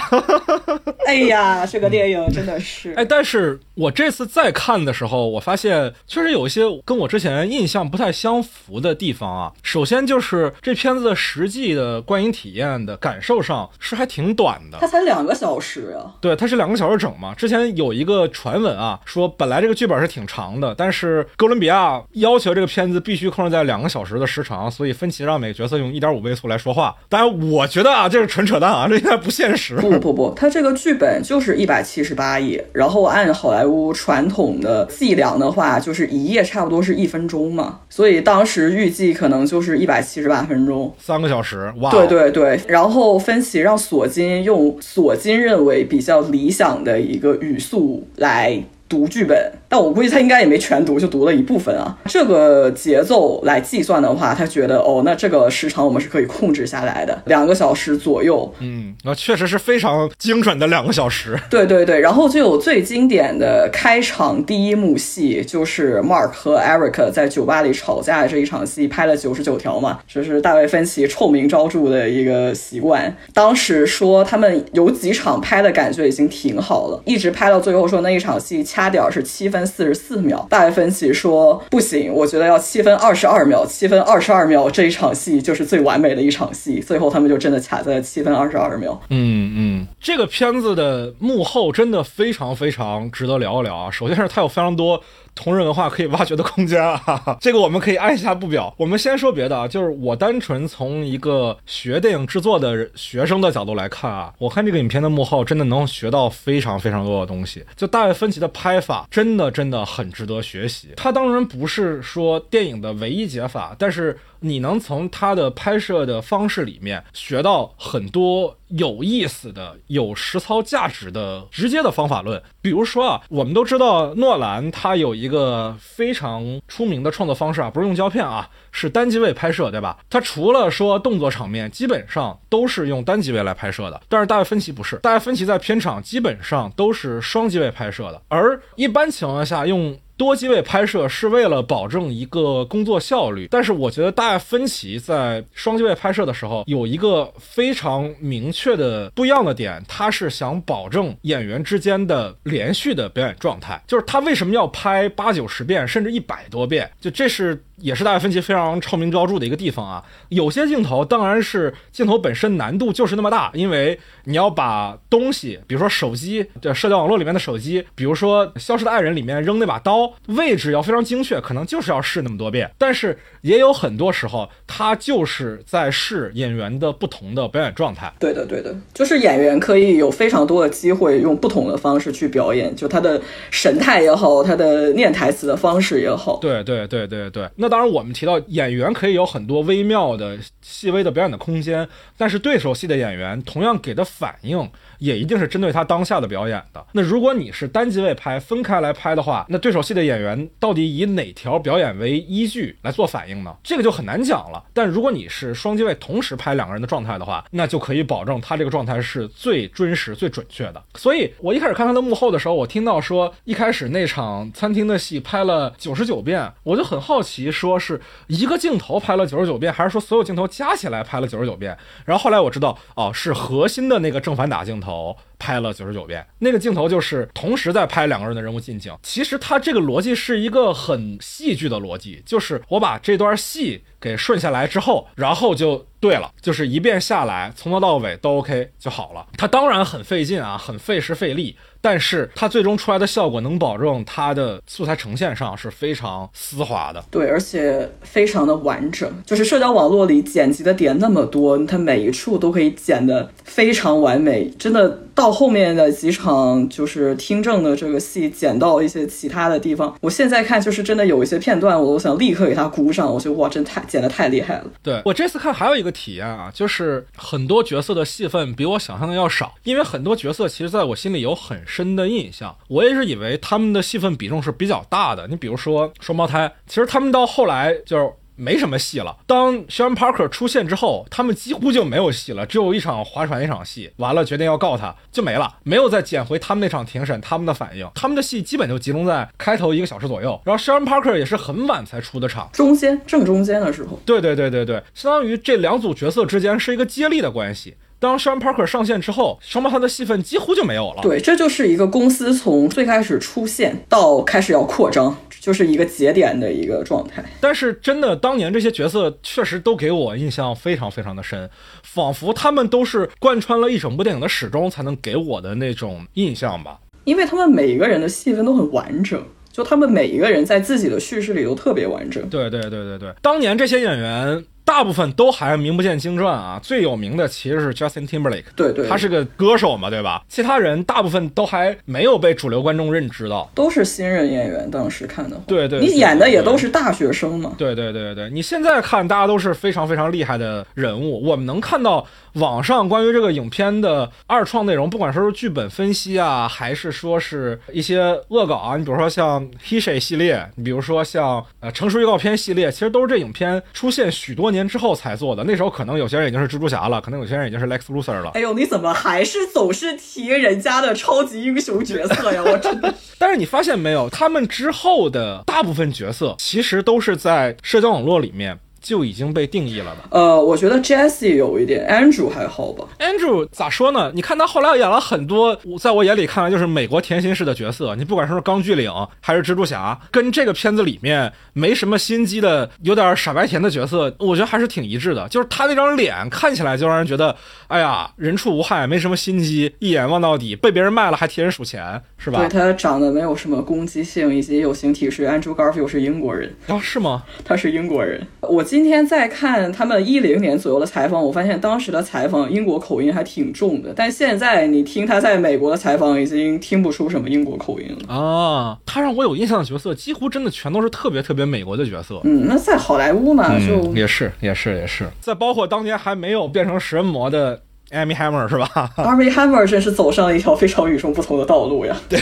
哎呀，这个电影真的是哎！但是我这次再看的时候，我发现确实有一些跟我之前印象不太相符的地方啊。首先就是这片子的实际的观影体验的感受上是还挺短的，它才两个小时啊。对，它是两个小时整嘛。之前有一个传闻啊，说本来这个剧本是挺长的，但是哥伦比亚要求这个片子必须控制在两个小时的时长，所以芬奇让每个角色用一点五倍速来说话。当然，我觉得啊，这是纯扯淡啊，这应该不现实。不不不，它这个剧本就是一百七十八页，然后按好莱坞传统的计量的话，就是一页差不多是一分钟嘛，所以当时预计可能就是一百七十八分钟，三个小时。哇！对对对，然后芬奇让索金用索金认为比较理想的一个语速来。读剧本，但我估计他应该也没全读，就读了一部分啊。这个节奏来计算的话，他觉得哦，那这个时长我们是可以控制下来的，两个小时左右。嗯，那确实是非常精准的两个小时。对对对，然后就有最经典的开场第一幕戏，就是 Mark 和 Eric 在酒吧里吵架的这一场戏，拍了九十九条嘛，这是大卫芬奇臭名昭著的一个习惯。当时说他们有几场拍的感觉已经挺好了，一直拍到最后说那一场戏掐。差点是七分四十四秒，大卫芬奇说不行，我觉得要七分二十二秒，七分二十二秒这一场戏就是最完美的一场戏。最后他们就真的卡在了七分二十二秒。嗯嗯，这个片子的幕后真的非常非常值得聊一聊啊。首先是它有非常多。同人文化可以挖掘的空间啊，这个我们可以按下不表。我们先说别的啊，就是我单纯从一个学电影制作的学生的角度来看啊，我看这个影片的幕后真的能学到非常非常多的东西。就大卫芬奇的拍法真的真的很值得学习。他当然不是说电影的唯一解法，但是。你能从他的拍摄的方式里面学到很多有意思的、有实操价值的直接的方法论。比如说啊，我们都知道诺兰他有一个非常出名的创作方式啊，不是用胶片啊，是单机位拍摄，对吧？他除了说动作场面，基本上都是用单机位来拍摄的。但是大卫芬奇不是，大卫芬奇在片场基本上都是双机位拍摄的，而一般情况下用。多机位拍摄是为了保证一个工作效率，但是我觉得大家分歧在双机位拍摄的时候有一个非常明确的不一样的点，他是想保证演员之间的连续的表演状态，就是他为什么要拍八九十遍甚至一百多遍，就这是。也是大卫芬奇非常臭名昭著的一个地方啊。有些镜头当然是镜头本身难度就是那么大，因为你要把东西，比如说手机，这社交网络里面的手机，比如说《消失的爱人》里面扔那把刀，位置要非常精确，可能就是要试那么多遍。但是也有很多时候，他就是在试演员的不同的表演状态。对的，对的，就是演员可以有非常多的机会用不同的方式去表演，就他的神态也好，他的念台词的方式也好。对，对，对，对，对。那当然，我们提到演员可以有很多微妙的、细微的表演的空间，但是对手戏的演员同样给的反应。也一定是针对他当下的表演的。那如果你是单机位拍、分开来拍的话，那对手戏的演员到底以哪条表演为依据来做反应呢？这个就很难讲了。但如果你是双机位同时拍两个人的状态的话，那就可以保证他这个状态是最真实、最准确的。所以我一开始看他的幕后的时候，我听到说一开始那场餐厅的戏拍了九十九遍，我就很好奇，说是一个镜头拍了九十九遍，还是说所有镜头加起来拍了九十九遍？然后后来我知道，哦，是核心的那个正反打镜头。拍了九十九遍，那个镜头就是同时在拍两个人的人物近景。其实他这个逻辑是一个很戏剧的逻辑，就是我把这段戏给顺下来之后，然后就对了，就是一遍下来从头到尾都 OK 就好了。他当然很费劲啊，很费时费力。但是它最终出来的效果能保证它的素材呈现上是非常丝滑的，对，而且非常的完整。就是社交网络里剪辑的点那么多，它每一处都可以剪得非常完美，真的。到后面的几场就是听证的这个戏，剪到一些其他的地方，我现在看就是真的有一些片段，我都想立刻给他鼓掌。我觉得哇，真太剪得太厉害了。对我这次看还有一个体验啊，就是很多角色的戏份比我想象的要少，因为很多角色其实在我心里有很深的印象，我也是以为他们的戏份比重是比较大的。你比如说双胞胎，其实他们到后来就。没什么戏了。当 Sean Parker 出现之后，他们几乎就没有戏了，只有一场划船一场戏，完了决定要告他，就没了，没有再捡回他们那场庭审他们的反应，他们的戏基本就集中在开头一个小时左右。然后 Sean Parker 也是很晚才出的场，中间正中间的时候，对对对对对，相当于这两组角色之间是一个接力的关系。当 Sean Parker 上线之后，双胞胎的戏份几乎就没有了。对，这就是一个公司从最开始出现到开始要扩张，就是一个节点的一个状态。但是真的，当年这些角色确实都给我印象非常非常的深，仿佛他们都是贯穿了一整部电影的始终才能给我的那种印象吧。因为他们每一个人的戏份都很完整，就他们每一个人在自己的叙事里都特别完整。对对对对对，当年这些演员。大部分都还名不见经传啊，最有名的其实是 Justin Timberlake，对对，他是个歌手嘛，对吧？其他人大部分都还没有被主流观众认知到，都是新人演员。当时看的，对对，你演的也都是大学生嘛，对对对对，你现在看大家都是非常非常厉害的人物，我们能看到。网上关于这个影片的二创内容，不管说是剧本分析啊，还是说是一些恶搞啊，你比如说像 Hishay 系列，你比如说像呃成熟预告片系列，其实都是这影片出现许多年之后才做的。那时候可能有些人已经是蜘蛛侠了，可能有些人已经是 Lex Luthor 了。哎呦，你怎么还是总是提人家的超级英雄角色呀？我真的。但是你发现没有，他们之后的大部分角色其实都是在社交网络里面。就已经被定义了吧？呃，我觉得 Jesse 有一点，Andrew 还好吧。Andrew 咋说呢？你看他后来演了很多，在我眼里看来就是美国甜心式的角色。你不管说是钢锯岭还是蜘蛛侠，跟这个片子里面没什么心机的、有点傻白甜的角色，我觉得还是挺一致的。就是他那张脸看起来就让人觉得，哎呀，人畜无害，没什么心机，一眼望到底，被别人卖了还替人数钱，是吧？对他长得没有什么攻击性，以及有形体是 Andrew Garfield 是英国人啊？是吗？他是英国人。我。今天在看他们一零年左右的采访，我发现当时的采访英国口音还挺重的。但现在你听他在美国的采访，已经听不出什么英国口音了啊。他让我有印象的角色，几乎真的全都是特别特别美国的角色。嗯，那在好莱坞嘛，就也是也是也是。在包括当年还没有变成食人魔的。Amy Hammer 是吧？Amy Hammer 真是走上了一条非常与众不同的道路呀。对，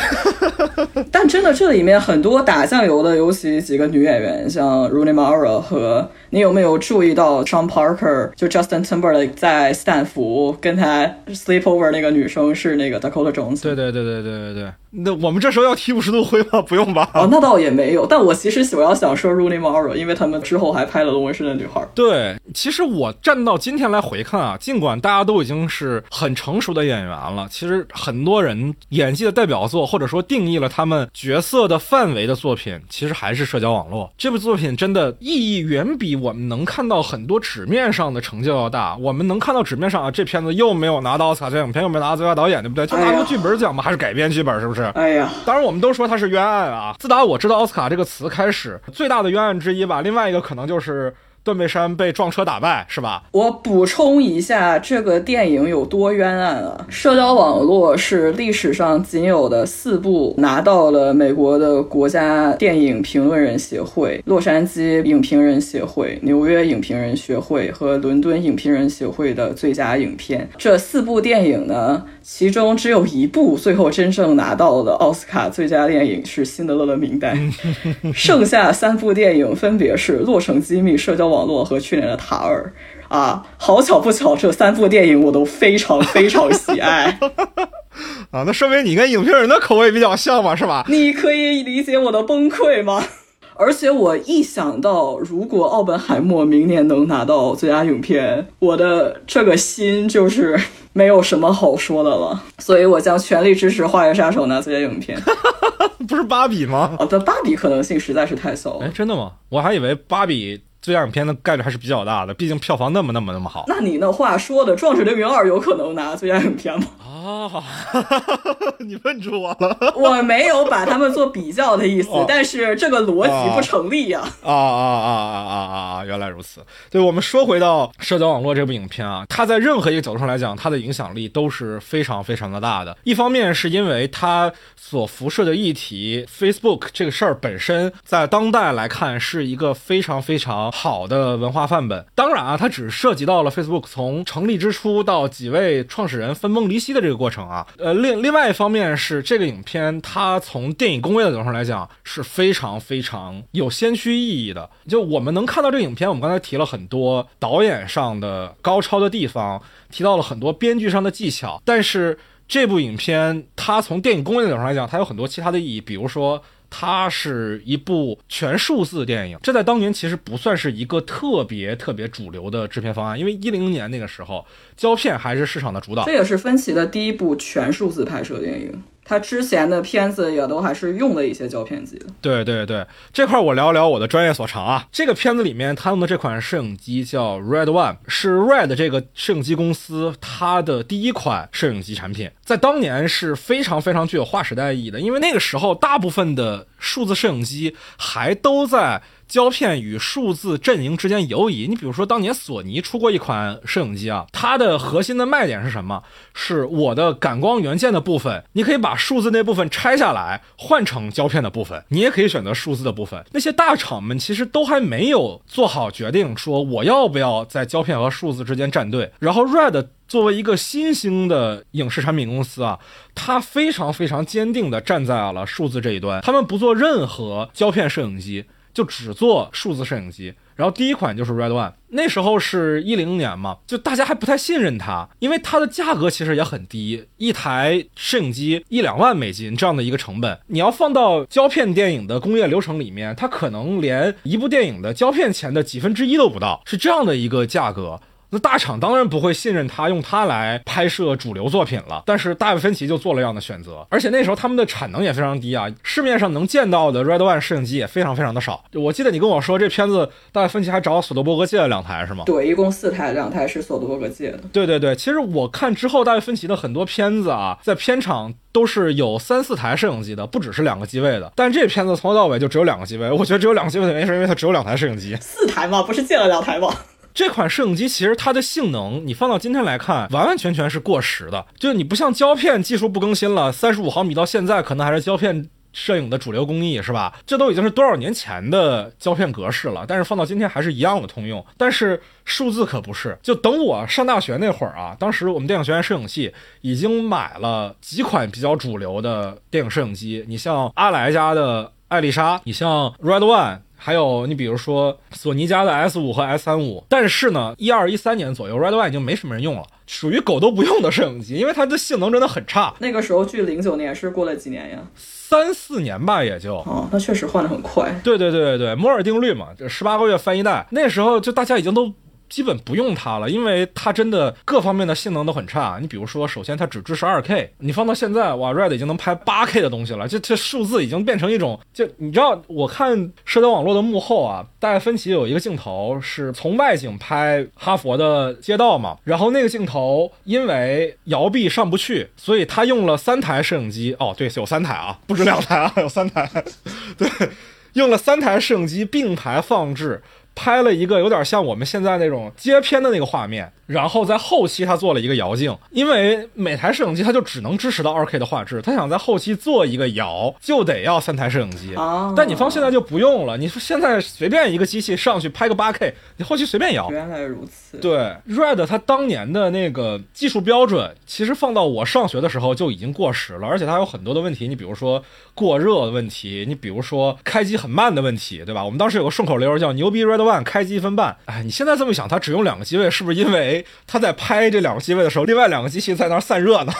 但真的这里面很多打酱油的，尤其几个女演员，像 Rooney Mara 和你有没有注意到 Sean Parker 就 Justin Timberlake 在斯坦福跟他 sleepover 那个女生是那个 Dakota Jones？对对对对对对对。那我们这时候要提五十度灰吗？不用吧。哦，那倒也没有。但我其实我要想说 Rooney Mara，因为他们之后还拍了《龙纹身的女孩》。对，其实我站到今天来回看啊，尽管大家都已经是很成熟的演员了，其实很多人演技的代表作，或者说定义了他们角色的范围的作品，其实还是社交网络。这部作品真的意义远比我们能看到很多纸面上的成就要大。我们能看到纸面上啊，这片子又没有拿到奥斯卡最佳影片，又没拿到最佳导演，对不对？就拿个剧本奖嘛，还是改编剧本，是不是？哎呀，当然我们都说它是冤案啊。自打我知道奥斯卡这个词开始，最大的冤案之一吧。另外一个可能就是。断背山被撞车打败是吧？我补充一下，这个电影有多冤案啊！社交网络是历史上仅有的四部拿到了美国的国家电影评论人协会、洛杉矶影评人协会、纽约影评人学会和伦敦影评人协会的最佳影片。这四部电影呢，其中只有一部最后真正拿到了奥斯卡最佳电影是《辛德勒的名单》，剩下三部电影分别是《洛城机密》、社交。网络和去年的塔尔啊，好巧不巧，这三部电影我都非常非常喜爱 啊，那说明你跟影评人的口味比较像嘛，是吧？你可以理解我的崩溃吗？而且我一想到如果奥本海默明年能拿到最佳影片，我的这个心就是 没有什么好说的了，所以我将全力支持《花月杀手》拿最佳影片。不是芭比吗？哦，但芭比可能性实在是太小了。哎，真的吗？我还以为芭比。最佳影片的概率还是比较大的，毕竟票房那么那么那么好。那你那话说的，《壮士凌云二》有可能拿最佳影片吗？啊，你问住我了。我没有把他们做比较的意思，但是这个逻辑不成立呀。啊啊啊啊啊啊啊！原来如此。对，我们说回到社交网络这部影片啊，它在任何一个角度上来讲，它的影响力都是非常非常的大的。一方面是因为它所辐射的议题，Facebook 这个事儿本身在当代来看是一个非常非常。好的文化范本，当然啊，它只涉及到了 Facebook 从成立之初到几位创始人分崩离析的这个过程啊。呃，另另外一方面是这个影片它从电影工业的角度上来讲是非常非常有先驱意义的。就我们能看到这个影片，我们刚才提了很多导演上的高超的地方，提到了很多编剧上的技巧，但是这部影片它从电影工业的角度上来讲，它有很多其他的意义，比如说。它是一部全数字电影，这在当年其实不算是一个特别特别主流的制片方案，因为一零年那个时候胶片还是市场的主导。这也是芬奇的第一部全数字拍摄电影。他之前的片子也都还是用了一些胶片机的。对对对，这块我聊聊我的专业所长啊。这个片子里面他用的这款摄影机叫 Red One，是 Red 这个摄影机公司它的第一款摄影机产品，在当年是非常非常具有划时代意义的，因为那个时候大部分的数字摄影机还都在。胶片与数字阵营之间游移。你比如说，当年索尼出过一款摄影机啊，它的核心的卖点是什么？是我的感光元件的部分，你可以把数字那部分拆下来换成胶片的部分，你也可以选择数字的部分。那些大厂们其实都还没有做好决定，说我要不要在胶片和数字之间站队。然后 Red 作为一个新兴的影视产品公司啊，它非常非常坚定地站在了数字这一端，他们不做任何胶片摄影机。就只做数字摄影机，然后第一款就是 Red One，那时候是一零年嘛，就大家还不太信任它，因为它的价格其实也很低，一台摄影机一两万美金这样的一个成本，你要放到胶片电影的工业流程里面，它可能连一部电影的胶片钱的几分之一都不到，是这样的一个价格。那大厂当然不会信任他用他来拍摄主流作品了，但是大卫芬奇就做了这样的选择，而且那时候他们的产能也非常低啊，市面上能见到的 Red One 摄影机也非常非常的少。我记得你跟我说这片子大卫芬奇还找索德伯格借了两台是吗？对，一共四台，两台是索德伯格借的。对对对，其实我看之后大卫芬奇的很多片子啊，在片场都是有三四台摄影机的，不只是两个机位的。但这片子从头到尾就只有两个机位，我觉得只有两个机位的原因是因为它只有两台摄影机。四台吗？不是借了两台吗？这款摄影机其实它的性能，你放到今天来看，完完全全是过时的。就你不像胶片技术不更新了，三十五毫米到现在可能还是胶片摄影的主流工艺，是吧？这都已经是多少年前的胶片格式了，但是放到今天还是一样的通用。但是数字可不是。就等我上大学那会儿啊，当时我们电影学院摄影系已经买了几款比较主流的电影摄影机，你像阿莱家的艾丽莎，你像 Red One。还有你比如说索尼家的 S 五和 S 三五，但是呢，一二一三年左右，Red One 已经没什么人用了，属于狗都不用的摄影机，因为它的性能真的很差。那个时候距零九年是过了几年呀？三四年吧，也就。哦，那确实换的很快。对对对对对，摩尔定律嘛，就十八个月翻一代。那时候就大家已经都。基本不用它了，因为它真的各方面的性能都很差。你比如说，首先它只支持二 K，你放到现在，哇，Red 已经能拍八 K 的东西了，这这数字已经变成一种，就你知道，我看社交网络的幕后啊，大概芬奇有一个镜头是从外景拍哈佛的街道嘛，然后那个镜头因为摇臂上不去，所以他用了三台摄影机，哦，对，有三台啊，不止两台啊，有三台，对，用了三台摄影机并排放置。拍了一个有点像我们现在那种接片的那个画面。然后在后期他做了一个摇镜，因为每台摄影机它就只能支持到二 K 的画质，他想在后期做一个摇，就得要三台摄影机。但你放现在就不用了，你说现在随便一个机器上去拍个八 K，你后期随便摇。原来如此。对，Red 它当年的那个技术标准，其实放到我上学的时候就已经过时了，而且它有很多的问题，你比如说过热的问题，你比如说开机很慢的问题，对吧？我们当时有个顺口溜叫“牛逼 Red 半开机一分半”。哎，你现在这么想，他只用两个机位，是不是因为？他在拍这两个机位的时候，另外两个机器在那散热呢，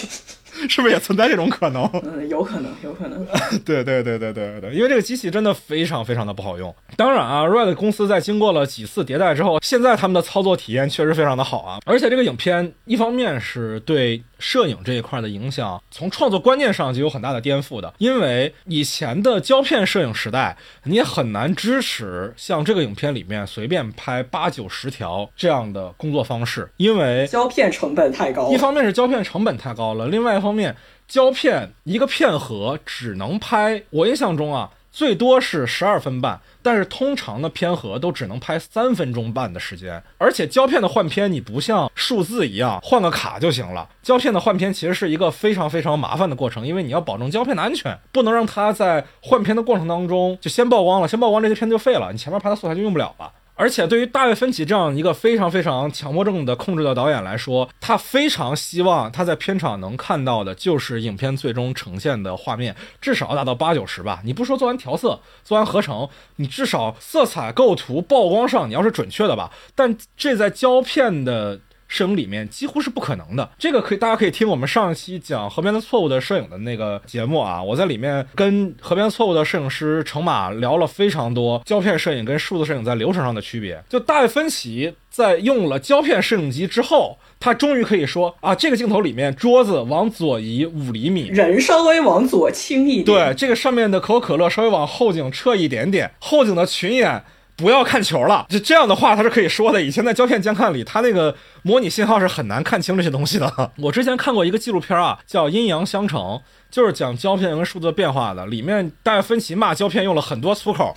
是不是也存在这种可能？嗯，有可能，有可能。对对对对对对，因为这个机器真的非常非常的不好用。当然啊，Red 公司在经过了几次迭代之后，现在他们的操作体验确实非常的好啊。而且这个影片一方面是对。摄影这一块的影响，从创作观念上就有很大的颠覆的。因为以前的胶片摄影时代，你也很难支持像这个影片里面随便拍八九十条这样的工作方式，因为胶片成本太高。一方面是胶片成本太高了，另外一方面，胶片一个片盒只能拍，我印象中啊。最多是十二分半，但是通常的片盒都只能拍三分钟半的时间。而且胶片的换片，你不像数字一样换个卡就行了。胶片的换片其实是一个非常非常麻烦的过程，因为你要保证胶片的安全，不能让它在换片的过程当中就先曝光了，先曝光这些片就废了，你前面拍的素材就用不了了。而且对于大卫芬奇这样一个非常非常强迫症的控制的导演来说，他非常希望他在片场能看到的就是影片最终呈现的画面，至少要达到八九十吧。你不说做完调色、做完合成，你至少色彩、构图、曝光上你要是准确的吧。但这在胶片的。摄影里面几乎是不可能的，这个可以大家可以听我们上一期讲《河边的错误》的摄影的那个节目啊，我在里面跟《河边错误》的摄影师程马聊了非常多胶片摄影跟数字摄影在流程上的区别。就大卫芬奇在用了胶片摄影机之后，他终于可以说啊，这个镜头里面桌子往左移五厘米，人稍微往左倾一点，对，这个上面的可口可乐稍微往后景撤一点点，后景的群演。不要看球了，就这样的话，他是可以说的。以前在胶片监看里，他那个模拟信号是很难看清这些东西的。我之前看过一个纪录片啊，叫《阴阳相乘》，就是讲胶片跟数字变化的。里面戴芬奇骂胶片用了很多粗口。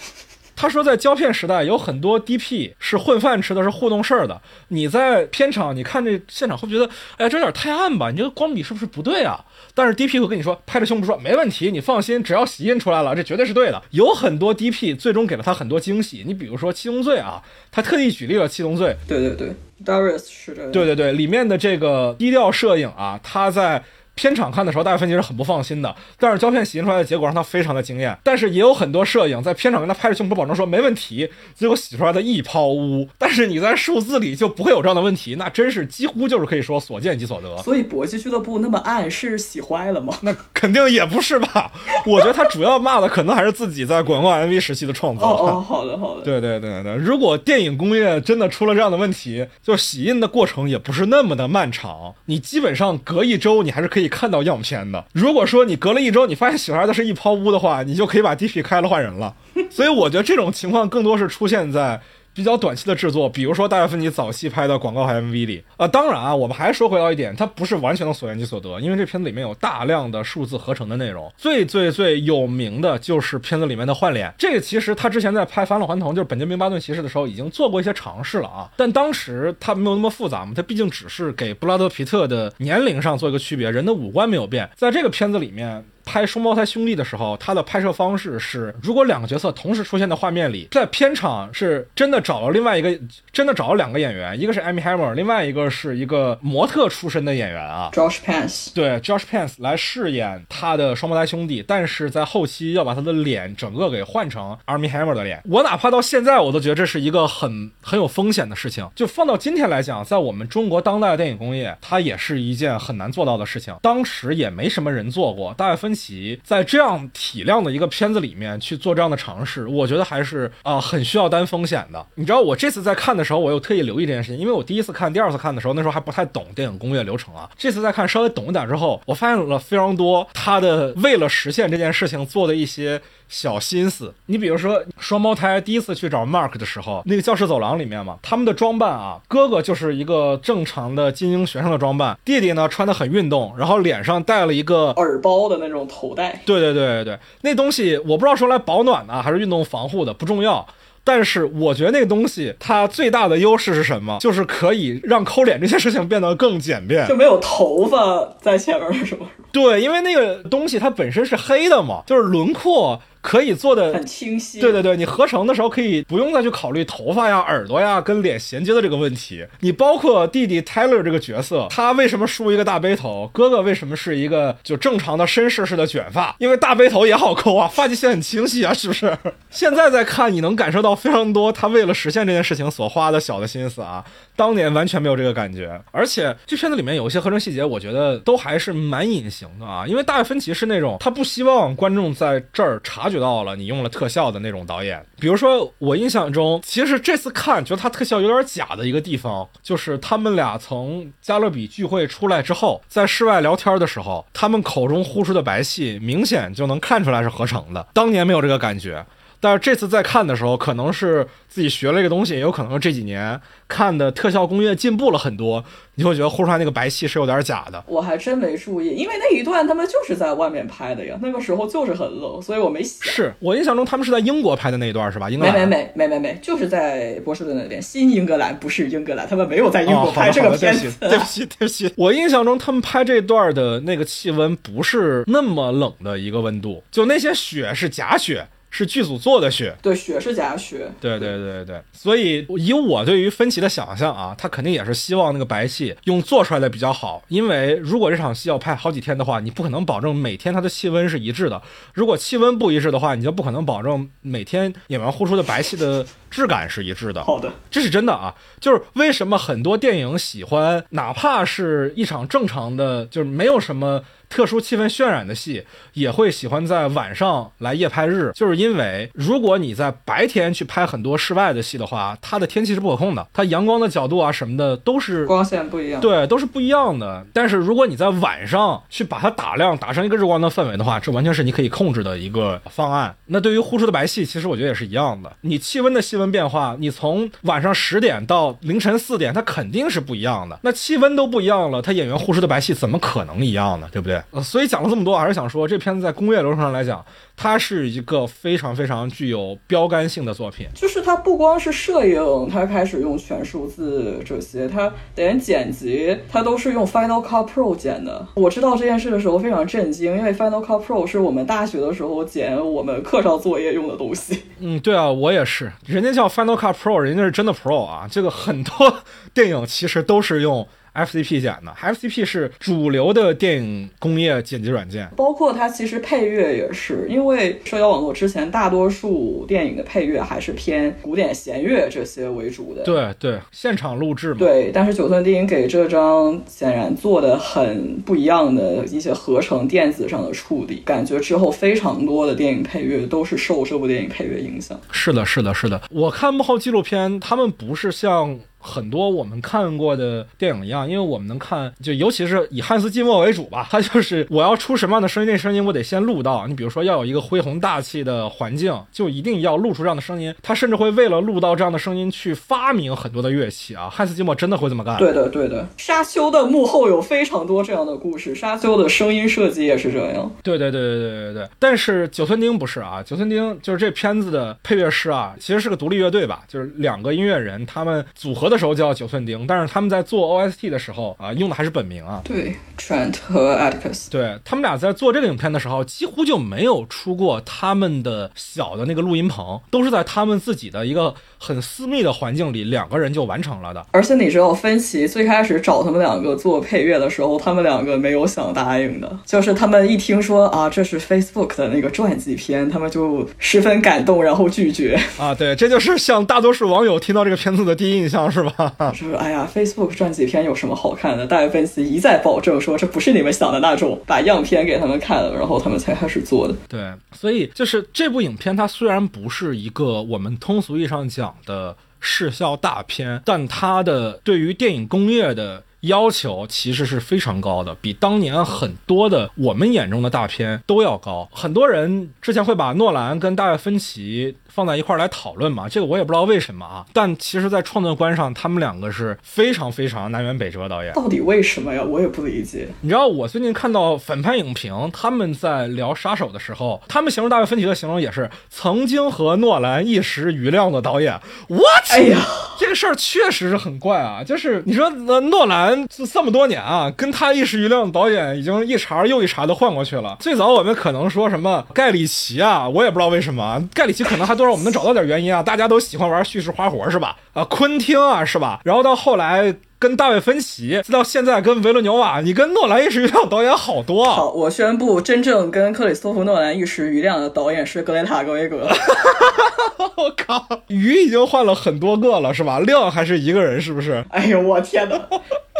他说，在胶片时代，有很多 DP 是混饭吃的，是糊弄事儿的。你在片场，你看这现场会觉得，哎，这有点太暗吧？你这个光比是不是不对啊？但是 DP 会跟你说，拍着胸脯说没问题，你放心，只要洗印出来了，这绝对是对的。有很多 DP 最终给了他很多惊喜。你比如说《七宗罪》啊，他特地举例了《七宗罪》。对对对，Darius 是的。对对对，里面的这个低调摄影啊，他在。片场看的时候，大卫芬奇是很不放心的。但是胶片洗印出来的结果让他非常的惊艳。但是也有很多摄影在片场跟他拍着胸脯保证说没问题，结果洗出来的一泡污。但是你在数字里就不会有这样的问题，那真是几乎就是可以说所见即所得。所以搏击俱乐部那么暗是洗坏了吗？那肯定也不是吧。我觉得他主要骂的可能还是自己在广告 MV 时期的创作。哦哦，好的好的。对对对对，如果电影工业真的出了这样的问题，就洗印的过程也不是那么的漫长，你基本上隔一周你还是可以看到样片的。如果说你隔了一周，你发现洗出来的是一泡污的话，你就可以把 DP 开了换人了。所以我觉得这种情况更多是出现在。比较短期的制作，比如说大卫芬奇早期拍的广告和 MV 里啊，当然啊，我们还说回到一点，它不是完全的所见即所得，因为这片子里面有大量的数字合成的内容。最最最有名的就是片子里面的换脸，这个其实他之前在拍《返老还童》就是本杰明巴顿骑士的时候已经做过一些尝试了啊，但当时他没有那么复杂嘛，他毕竟只是给布拉德皮特的年龄上做一个区别，人的五官没有变，在这个片子里面。拍双胞胎兄弟的时候，他的拍摄方式是，如果两个角色同时出现在画面里，在片场是真的找了另外一个，真的找了两个演员，一个是 Amy Hammer，另外一个是一个模特出身的演员啊，Josh Pence，对，Josh Pence 来饰演他的双胞胎兄弟，但是在后期要把他的脸整个给换成 Amy Hammer 的脸。我哪怕到现在，我都觉得这是一个很很有风险的事情。就放到今天来讲，在我们中国当代的电影工业，它也是一件很难做到的事情。当时也没什么人做过，大卫芬。其在这样体量的一个片子里面去做这样的尝试，我觉得还是啊很需要担风险的。你知道，我这次在看的时候，我又特意留意这件事情，因为我第一次看、第二次看的时候，那时候还不太懂电影工业流程啊。这次再看稍微懂一点之后，我发现了非常多他的为了实现这件事情做的一些。小心思，你比如说双胞胎第一次去找 Mark 的时候，那个教室走廊里面嘛，他们的装扮啊，哥哥就是一个正常的精英学生的装扮，弟弟呢穿的很运动，然后脸上戴了一个耳包的那种头戴。对对对对对，那东西我不知道说来保暖呢还是运动防护的，不重要。但是我觉得那个东西它最大的优势是什么？就是可以让抠脸这件事情变得更简便，就没有头发在前面是吗？对，因为那个东西它本身是黑的嘛，就是轮廓。可以做的很清晰，对对对，你合成的时候可以不用再去考虑头发呀、耳朵呀跟脸衔接的这个问题。你包括弟弟 Tyler 这个角色，他为什么梳一个大背头？哥哥为什么是一个就正常的绅士式的卷发？因为大背头也好抠啊，发际线很清晰啊，是不是？现在再看，你能感受到非常多他为了实现这件事情所花的小的心思啊。当年完全没有这个感觉，而且这片子里面有一些合成细节，我觉得都还是蛮隐形的啊。因为大卫芬奇是那种他不希望观众在这儿察觉到了你用了特效的那种导演。比如说，我印象中，其实这次看觉得他特效有点假的一个地方，就是他们俩从加勒比聚会出来之后，在室外聊天的时候，他们口中呼出的白气，明显就能看出来是合成的。当年没有这个感觉。但是这次再看的时候，可能是自己学了一个东西，也有可能这几年看的特效工业进步了很多，你会觉得呼出来那个白气是有点假的。我还真没注意，因为那一段他们就是在外面拍的呀，那个时候就是很冷，所以我没想。是我印象中他们是在英国拍的那一段是吧？英没没没没没没，就是在波士顿那边，新英格兰不是英格兰，他们没有在英国拍这个片子。对不起对不起，我印象中他们拍这段的那个气温不是那么冷的一个温度，就那些雪是假雪。是剧组做的雪，对，雪是假雪。对对对对，所以以我对于分歧的想象啊，他肯定也是希望那个白戏用做出来的比较好，因为如果这场戏要拍好几天的话，你不可能保证每天它的气温是一致的。如果气温不一致的话，你就不可能保证每天演员呼出的白戏的质感是一致的。好的，这是真的啊，就是为什么很多电影喜欢，哪怕是一场正常的，就是没有什么。特殊气氛渲染的戏也会喜欢在晚上来夜拍日，就是因为如果你在白天去拍很多室外的戏的话，它的天气是不可控的，它阳光的角度啊什么的都是光线不一样，对，都是不一样的。但是如果你在晚上去把它打亮，打上一个日光的氛围的话，这完全是你可以控制的一个方案。那对于呼出的白戏，其实我觉得也是一样的。你气温的气温变化，你从晚上十点到凌晨四点，它肯定是不一样的。那气温都不一样了，它演员呼出的白戏怎么可能一样呢？对不对？呃，所以讲了这么多，还是想说，这片子在工业流程上来讲，它是一个非常非常具有标杆性的作品。就是它不光是摄影，它开始用全数字这些，它连剪辑它都是用 Final Cut Pro 剪的。我知道这件事的时候非常震惊，因为 Final Cut Pro 是我们大学的时候剪我们课上作业用的东西。嗯，对啊，我也是，人家叫 Final Cut Pro，人家是真的 Pro 啊。这个很多 电影其实都是用。FCP 剪的，FCP 是主流的电影工业剪辑软件，包括它其实配乐也是，因为社交网络之前大多数电影的配乐还是偏古典弦乐这些为主的。对对，现场录制嘛。对，但是九寸电影给这张显然做的很不一样的一些合成电子上的处理，感觉之后非常多的电影配乐都是受这部电影配乐影响。是的，是的，是的。我看幕后纪录片，他们不是像。很多我们看过的电影一样，因为我们能看，就尤其是以汉斯季默为主吧，他就是我要出什么样的声音，那声音我得先录到。你比如说要有一个恢宏大气的环境，就一定要录出这样的声音。他甚至会为了录到这样的声音去发明很多的乐器啊。汉斯季默真的会这么干？对的，对的。沙丘的幕后有非常多这样的故事，沙丘的声音设计也是这样。对对对对对对对。但是九寸钉不是啊，九寸钉就是这片子的配乐师啊，其实是个独立乐队吧，就是两个音乐人他们组合的。时候叫九寸钉，但是他们在做 OST 的时候啊，用的还是本名啊。对，Trent 和 Atticus，对他们俩在做这个影片的时候，几乎就没有出过他们的小的那个录音棚，都是在他们自己的一个很私密的环境里，两个人就完成了的。而且你知道，芬奇最开始找他们两个做配乐的时候，他们两个没有想答应的，就是他们一听说啊，这是 Facebook 的那个传记片，他们就十分感动，然后拒绝。啊，对，这就是像大多数网友听到这个片子的第一印象，是吧？就是哎呀，Facebook 传记片有什么好看的？大卫芬奇一再保证说，这不是你们想的那种，把样片给他们看了，然后他们才开始做的。对，所以就是这部影片，它虽然不是一个我们通俗意义上讲的视效大片，但它的对于电影工业的。要求其实是非常高的，比当年很多的我们眼中的大片都要高。很多人之前会把诺兰跟大卫芬奇放在一块来讨论嘛，这个我也不知道为什么啊。但其实，在创作观上，他们两个是非常非常南辕北辙导演。到底为什么呀？我也不理解。你知道，我最近看到反派影评，他们在聊杀手的时候，他们形容大卫芬奇的形容也是曾经和诺兰一时瑜亮的导演。What？哎呀，这个事儿确实是很怪啊。就是你说，呃，诺兰。这这么多年啊，跟他一时瑜亮的导演已经一茬又一茬的换过去了。最早我们可能说什么盖里奇啊，我也不知道为什么盖里奇可能还多少我们能找到点原因啊，大家都喜欢玩叙事花活是吧？啊，昆汀啊是吧？然后到后来跟大卫芬奇，再到现在跟维伦纽瓦，你跟诺兰一时余量导演好多啊。好，我宣布，真正跟克里斯托弗诺兰一时余量的导演是格雷塔格维格。我靠，鱼已经换了很多个了是吧？量还是一个人是不是？哎呦我天哪！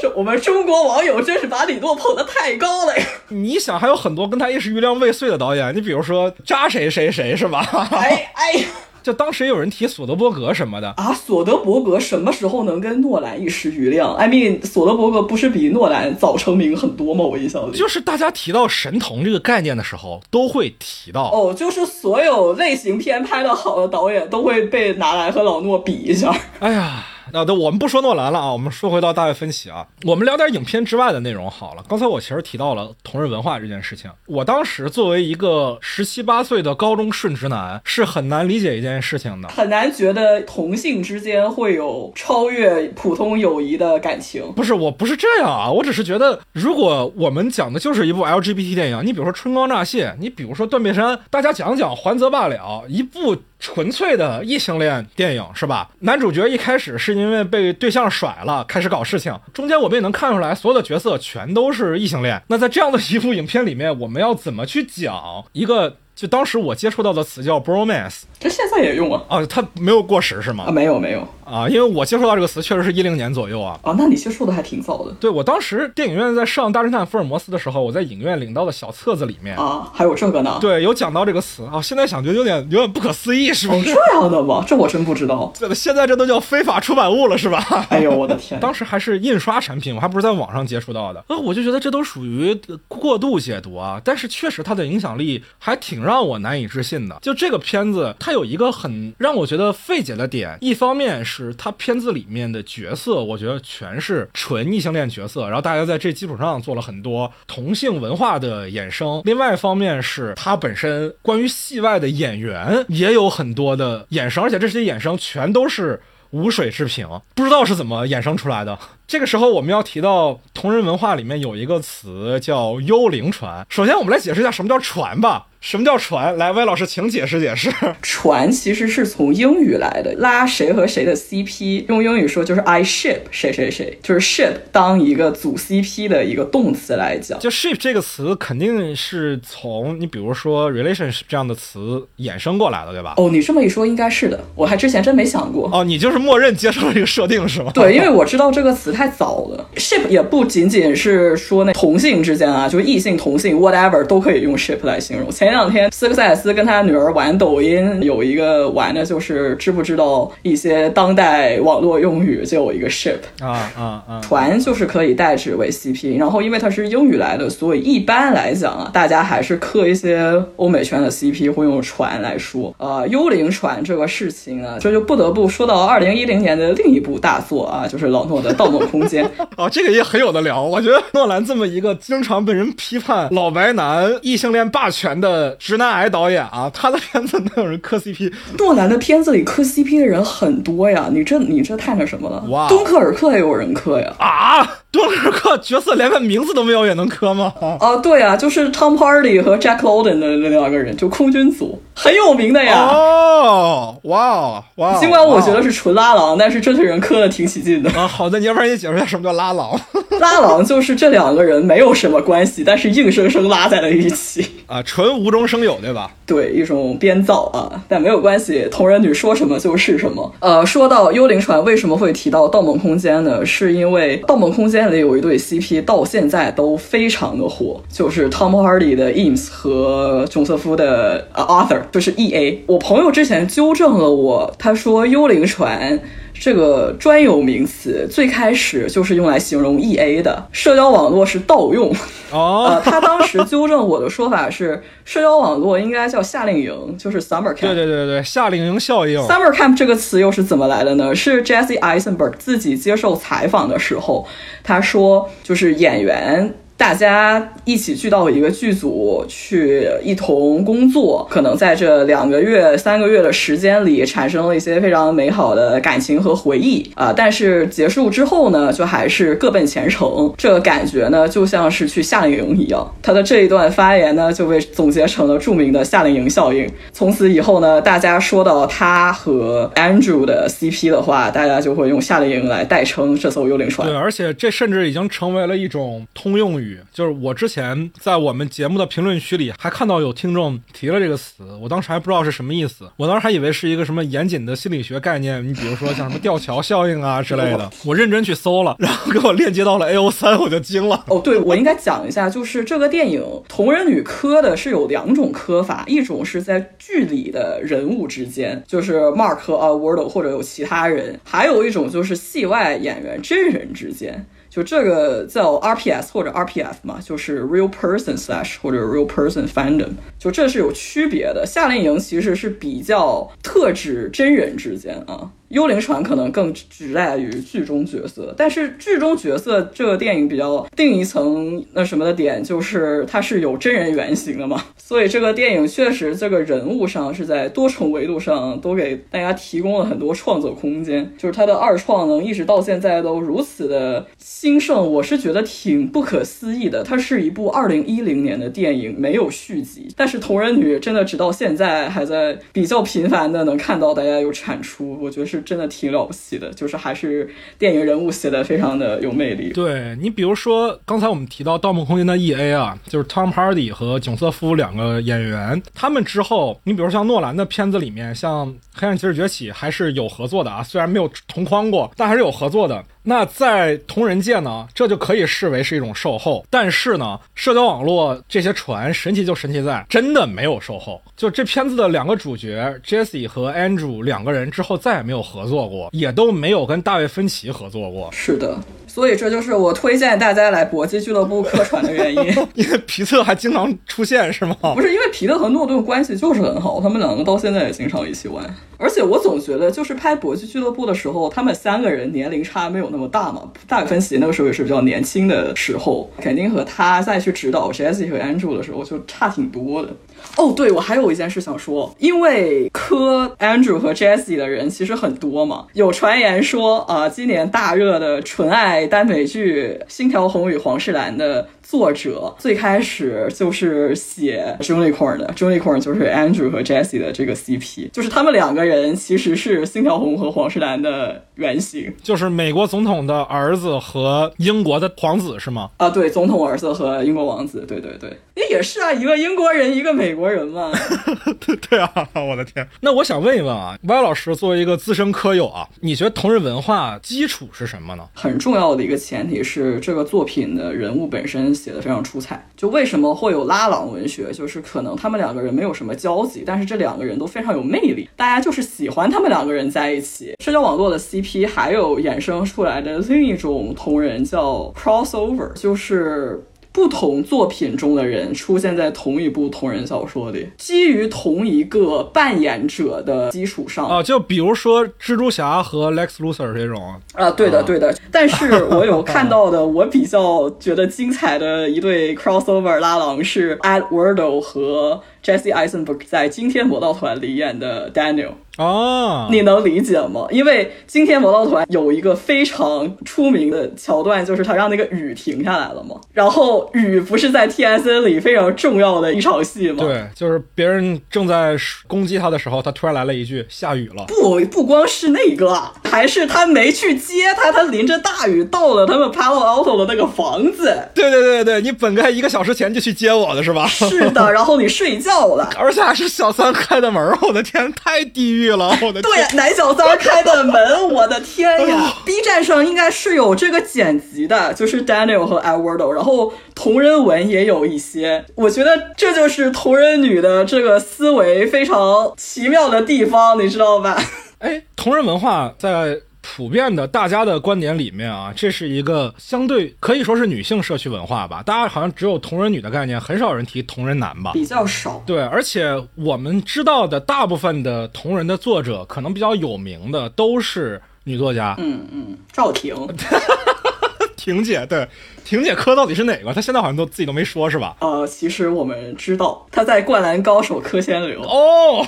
这我们中国网友真是把李诺捧得太高了呀！你想，还有很多跟他一时余量未遂的导演，你比如说扎谁谁谁是吧？哎哎，就当时有人提索德伯格什么的啊，索德伯格什么时候能跟诺兰一时瑜亮？I mean，索德伯格不是比诺兰早成名很多吗？我印象里，就是大家提到神童这个概念的时候，都会提到哦，就是所有类型片拍的好的导演都会被拿来和老诺比一下。哎呀。那对，我们不说诺兰了啊，我们说回到大卫芬奇啊，我们聊点影片之外的内容好了。刚才我其实提到了同人文化这件事情，我当时作为一个十七八岁的高中顺直男，是很难理解一件事情的，很难觉得同性之间会有超越普通友谊的感情。不是，我不是这样啊，我只是觉得，如果我们讲的就是一部 LGBT 电影，你比如说《春光乍泄》，你比如说《断背山》，大家讲讲还则罢了，一部。纯粹的异性恋电影是吧？男主角一开始是因为被对象甩了，开始搞事情。中间我们也能看出来，所有的角色全都是异性恋。那在这样的一部影片里面，我们要怎么去讲一个？就当时我接触到的词叫 bromance，这现在也用啊？啊，它没有过时是吗？啊，没有没有啊，因为我接触到这个词确实是一零年左右啊。啊，那你接触的还挺早的。对我当时电影院在上《大侦探福尔摩斯》的时候，我在影院领到的小册子里面啊，还有这个呢。对，有讲到这个词啊。现在想觉得有点有点不可思议，是不是？这样的吗？这我真不知道。这现在这都叫非法出版物了，是吧？哎呦我的天！当时还是印刷产品，我还不是在网上接触到的。呃，我就觉得这都属于过度解读啊。但是确实它的影响力还挺让我难以置。信的，就这个片子，它有一个很让我觉得费解的点。一方面是是它片子里面的角色，我觉得全是纯异性恋角色，然后大家在这基础上做了很多同性文化的衍生。另外一方面是它本身关于戏外的演员也有很多的衍生，而且这些衍生全都是无水之平，不知道是怎么衍生出来的。这个时候我们要提到同人文化里面有一个词叫幽灵船。首先我们来解释一下什么叫船吧。什么叫船？来，魏老师，请解释解释。船其实是从英语来的，拉谁和谁的 CP，用英语说就是 I ship 谁谁谁，就是 ship 当一个组 CP 的一个动词来讲。就 ship 这个词肯定是从你比如说 relationship 这样的词衍生过来的，对吧？哦，你这么一说，应该是的。我还之前真没想过。哦，你就是默认接受了这个设定是吗？对，因为我知道这个词太早了。ship 也不仅仅是说那同性之间啊，就是异性同性 whatever 都可以用 ship 来形容。前。前两天，斯科塞斯跟他女儿玩抖音，有一个玩的就是知不知道一些当代网络用语，就有一个 ship 啊啊啊，船就是可以代指为 CP，然后因为它是英语来的，所以一般来讲啊，大家还是刻一些欧美圈的 CP 会用船来说。呃，幽灵船这个事情啊，这就不得不说到二零一零年的另一部大作啊，就是老诺的《盗梦空间》。啊，这个也很有的聊。我觉得诺兰这么一个经常被人批判老白男异性恋霸权的。直男癌导演啊，他的片子能有人磕 CP？诺兰的片子里磕 CP 的人很多呀，你这你这太那什么了？哇，敦刻尔克也有人磕呀！啊，敦刻尔克角色连个名字都没有也能磕吗？啊，对啊，就是 Tom Hardy 和 Jack London 的那两个人，就空军组很有名的呀。哦，哇哇！尽管我觉得是纯拉郎，但是这些人磕的挺起劲的啊。好的，你要不然你解释一下什么叫拉郎？拉郎就是这两个人没有什么关系，但是硬生生拉在了一起啊，纯无中生有，对吧？对，一种编造啊，但没有关系，同人女说什么就是什么。呃，说到幽灵船为什么会提到《盗梦空间》呢？是因为《盗梦空间》里有一对 CP 到现在都非常的火，就是 Tom Hardy 的 Eames 和囧瑟夫的 Arthur，就是 EA。我朋友之前纠正了我，他说幽灵船。这个专有名词最开始就是用来形容 E A 的，社交网络是盗用。哦，他当时纠正我的说法是，社交网络应该叫夏令营，就是 Summer Camp。对对对对，夏令营效应。Summer Camp 这个词又是怎么来的呢？是 Jesse Eisenberg 自己接受采访的时候，他说，就是演员。大家一起聚到一个剧组去一同工作，可能在这两个月、三个月的时间里，产生了一些非常美好的感情和回忆啊。但是结束之后呢，就还是各奔前程。这个感觉呢，就像是去夏令营一样。他的这一段发言呢，就被总结成了著名的夏令营效应。从此以后呢，大家说到他和 Andrew 的 CP 的话，大家就会用夏令营来代称这艘幽灵船。对，而且这甚至已经成为了一种通用语。就是我之前在我们节目的评论区里还看到有听众提了这个词，我当时还不知道是什么意思，我当时还以为是一个什么严谨的心理学概念，你比如说像什么吊桥效应啊之类的。我认真去搜了，然后给我链接到了 A O 三，我就惊了。哦，对，我应该讲一下，就是这个电影同人女磕的是有两种磕法，一种是在剧里的人物之间，就是 Mark 和 a w a r d 或者有其他人，还有一种就是戏外演员真人之间。就这个叫 RPS 或者 RPF 嘛，就是 Real Person Slash 或者 Real Person Fandom，就这是有区别的。夏令营其实是比较特指真人之间啊。幽灵船可能更指代于剧中角色，但是剧中角色这个电影比较另一层那什么的点就是它是有真人原型的嘛，所以这个电影确实这个人物上是在多重维度上都给大家提供了很多创作空间，就是它的二创能一直到现在都如此的兴盛，我是觉得挺不可思议的。它是一部 二零一零年的电影，没有续集，但是同人女真的直到现在还在比较频繁的能看到大家有产出，我觉得是真的挺了不起的，就是还是电影人物写的非常的有魅力。对你比如说刚才我们提到《盗梦空间》的 E A 啊，就是 Tom Hardy 和囧瑟夫两个演员，他们之后，你比如像诺兰的片子里面，像《黑暗骑士崛起》还是有合作的啊，虽然没有同框过，但还是有合作的。那在同人界呢，这就可以视为是一种售后。但是呢，社交网络这些船神奇就神奇在真的没有售后。就这片子的两个主角 Jesse 和 Andrew 两个人之后再也没有合作过，也都没有跟大卫芬奇合作过。是的。所以这就是我推荐大家来搏击俱乐部客串的原因，因为皮特还经常出现是吗？不是，因为皮特和诺顿关系就是很好，他们两个到现在也经常一起玩。而且我总觉得，就是拍搏击俱乐部的时候，他们三个人年龄差没有那么大嘛。大卫芬奇那个时候也是比较年轻的时候，肯定和他再去指导 Jesse 和 Andrew 的时候就差挺多的。哦，对，我还有一件事想说，因为磕 Andrew 和 Jesse 的人其实很多嘛，有传言说啊，今年大热的纯爱耽美剧《星条红与黄世兰》的。作者最开始就是写 Unicorn 的，Unicorn 就是 Andrew 和 Jesse 的这个 CP，就是他们两个人其实是星条红和黄世兰的原型，就是美国总统的儿子和英国的皇子是吗？啊，对，总统儿子和英国王子，对对对，那也是啊，一个英国人，一个美国人嘛。对对啊，我的天，那我想问一问啊，Y 老师作为一个资深科友啊，你觉得同人文化基础是什么呢？很重要的一个前提是这个作品的人物本身。写的非常出彩，就为什么会有拉郎文学？就是可能他们两个人没有什么交集，但是这两个人都非常有魅力，大家就是喜欢他们两个人在一起。社交网络的 CP 还有衍生出来的另一种同人叫 crossover，就是。不同作品中的人出现在同一部同人小说里，基于同一个扮演者的基础上。啊，就比如说蜘蛛侠和 Lex Luthor 这种。啊，对的对的。但是我有看到的，我比较觉得精彩的一对 crossover 拉郎是 Edwardo 和 Jesse Eisenberg 在惊天魔盗团里演的 Daniel。哦，你能理解吗？因为惊天魔盗团有一个非常出名的桥段，就是他让那个雨停下来了嘛。然后雨不是在 T S N 里非常重要的一场戏吗？对，就是别人正在攻击他的时候，他突然来了一句下雨了。不，不光是那个，还是他没去接他，他淋着大雨到了他们 Palo Alto 的那个房子。对对对对，你本该一个小时前就去接我的是吧？是的，然后你睡觉了，而且还是小三开的门，我的天，太地狱了。我的对，男小三开的门，我的天呀！B 站上应该是有这个剪辑的，就是 Daniel 和 Edward，然后同人文也有一些，我觉得这就是同人女的这个思维非常奇妙的地方，你知道吧？哎，同人文化在。普遍的大家的观点里面啊，这是一个相对可以说是女性社区文化吧。大家好像只有同人女的概念，很少人提同人男吧？比较少。对，而且我们知道的大部分的同人的作者，可能比较有名的都是女作家。嗯嗯，赵婷。婷姐，对，婷姐科到底是哪个？她现在好像都自己都没说，是吧？呃，其实我们知道她在《灌篮高手》科先流。哦，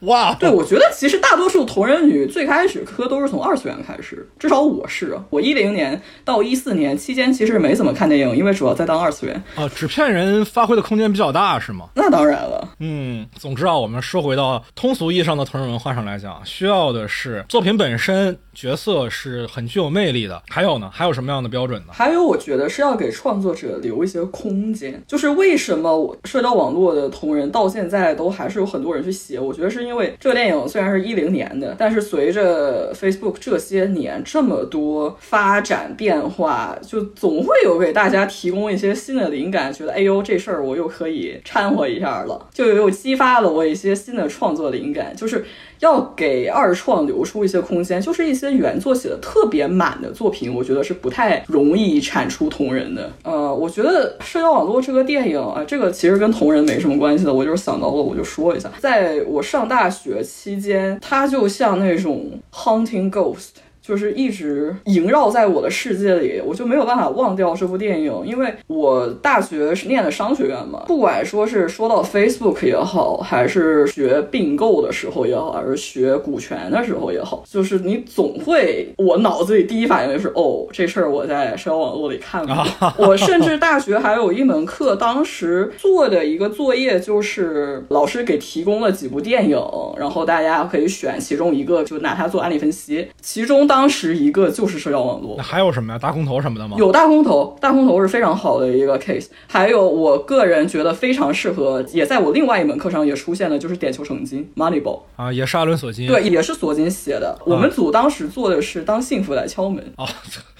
哇，对，我觉得其实大多数同人女最开始磕都是从二次元开始，至少我是，我一零年到一四年期间其实没怎么看电影，因为主要在当二次元。啊，纸片人发挥的空间比较大，是吗？那当然了。嗯，总之啊，我们说回到通俗意义上的同人文化上来讲，需要的是作品本身。角色是很具有魅力的，还有呢？还有什么样的标准呢？还有，我觉得是要给创作者留一些空间。就是为什么我社交网络的同人到现在都还是有很多人去写？我觉得是因为这个电影虽然是一零年的，但是随着 Facebook 这些年这么多发展变化，就总会有给大家提供一些新的灵感，觉得哎呦这事儿我又可以掺和一下了，就又激发了我一些新的创作灵感，就是。要给二创留出一些空间，就是一些原作写的特别满的作品，我觉得是不太容易产出同人的。呃，我觉得社交网络这个电影啊，这个其实跟同人没什么关系的，我就是想到了我就说一下。在我上大学期间，它就像那种 hunting ghost。就是一直萦绕在我的世界里，我就没有办法忘掉这部电影，因为我大学是念的商学院嘛，不管说是说到 Facebook 也好，还是学并购的时候也好，还是学股权的时候也好，就是你总会，我脑子里第一反应就是，哦，这事儿我在社交网络里看过。我甚至大学还有一门课，当时做的一个作业就是老师给提供了几部电影，然后大家可以选其中一个，就拿它做案例分析，其中。当时一个就是社交网络，那还有什么呀？大空头什么的吗？有大空头，大空头是非常好的一个 case。还有我个人觉得非常适合，也在我另外一门课上也出现的，就是点球成金 Moneyball 啊，也是阿伦索金，对，也是索金写的。我们组当时做的是当幸福来敲门哦。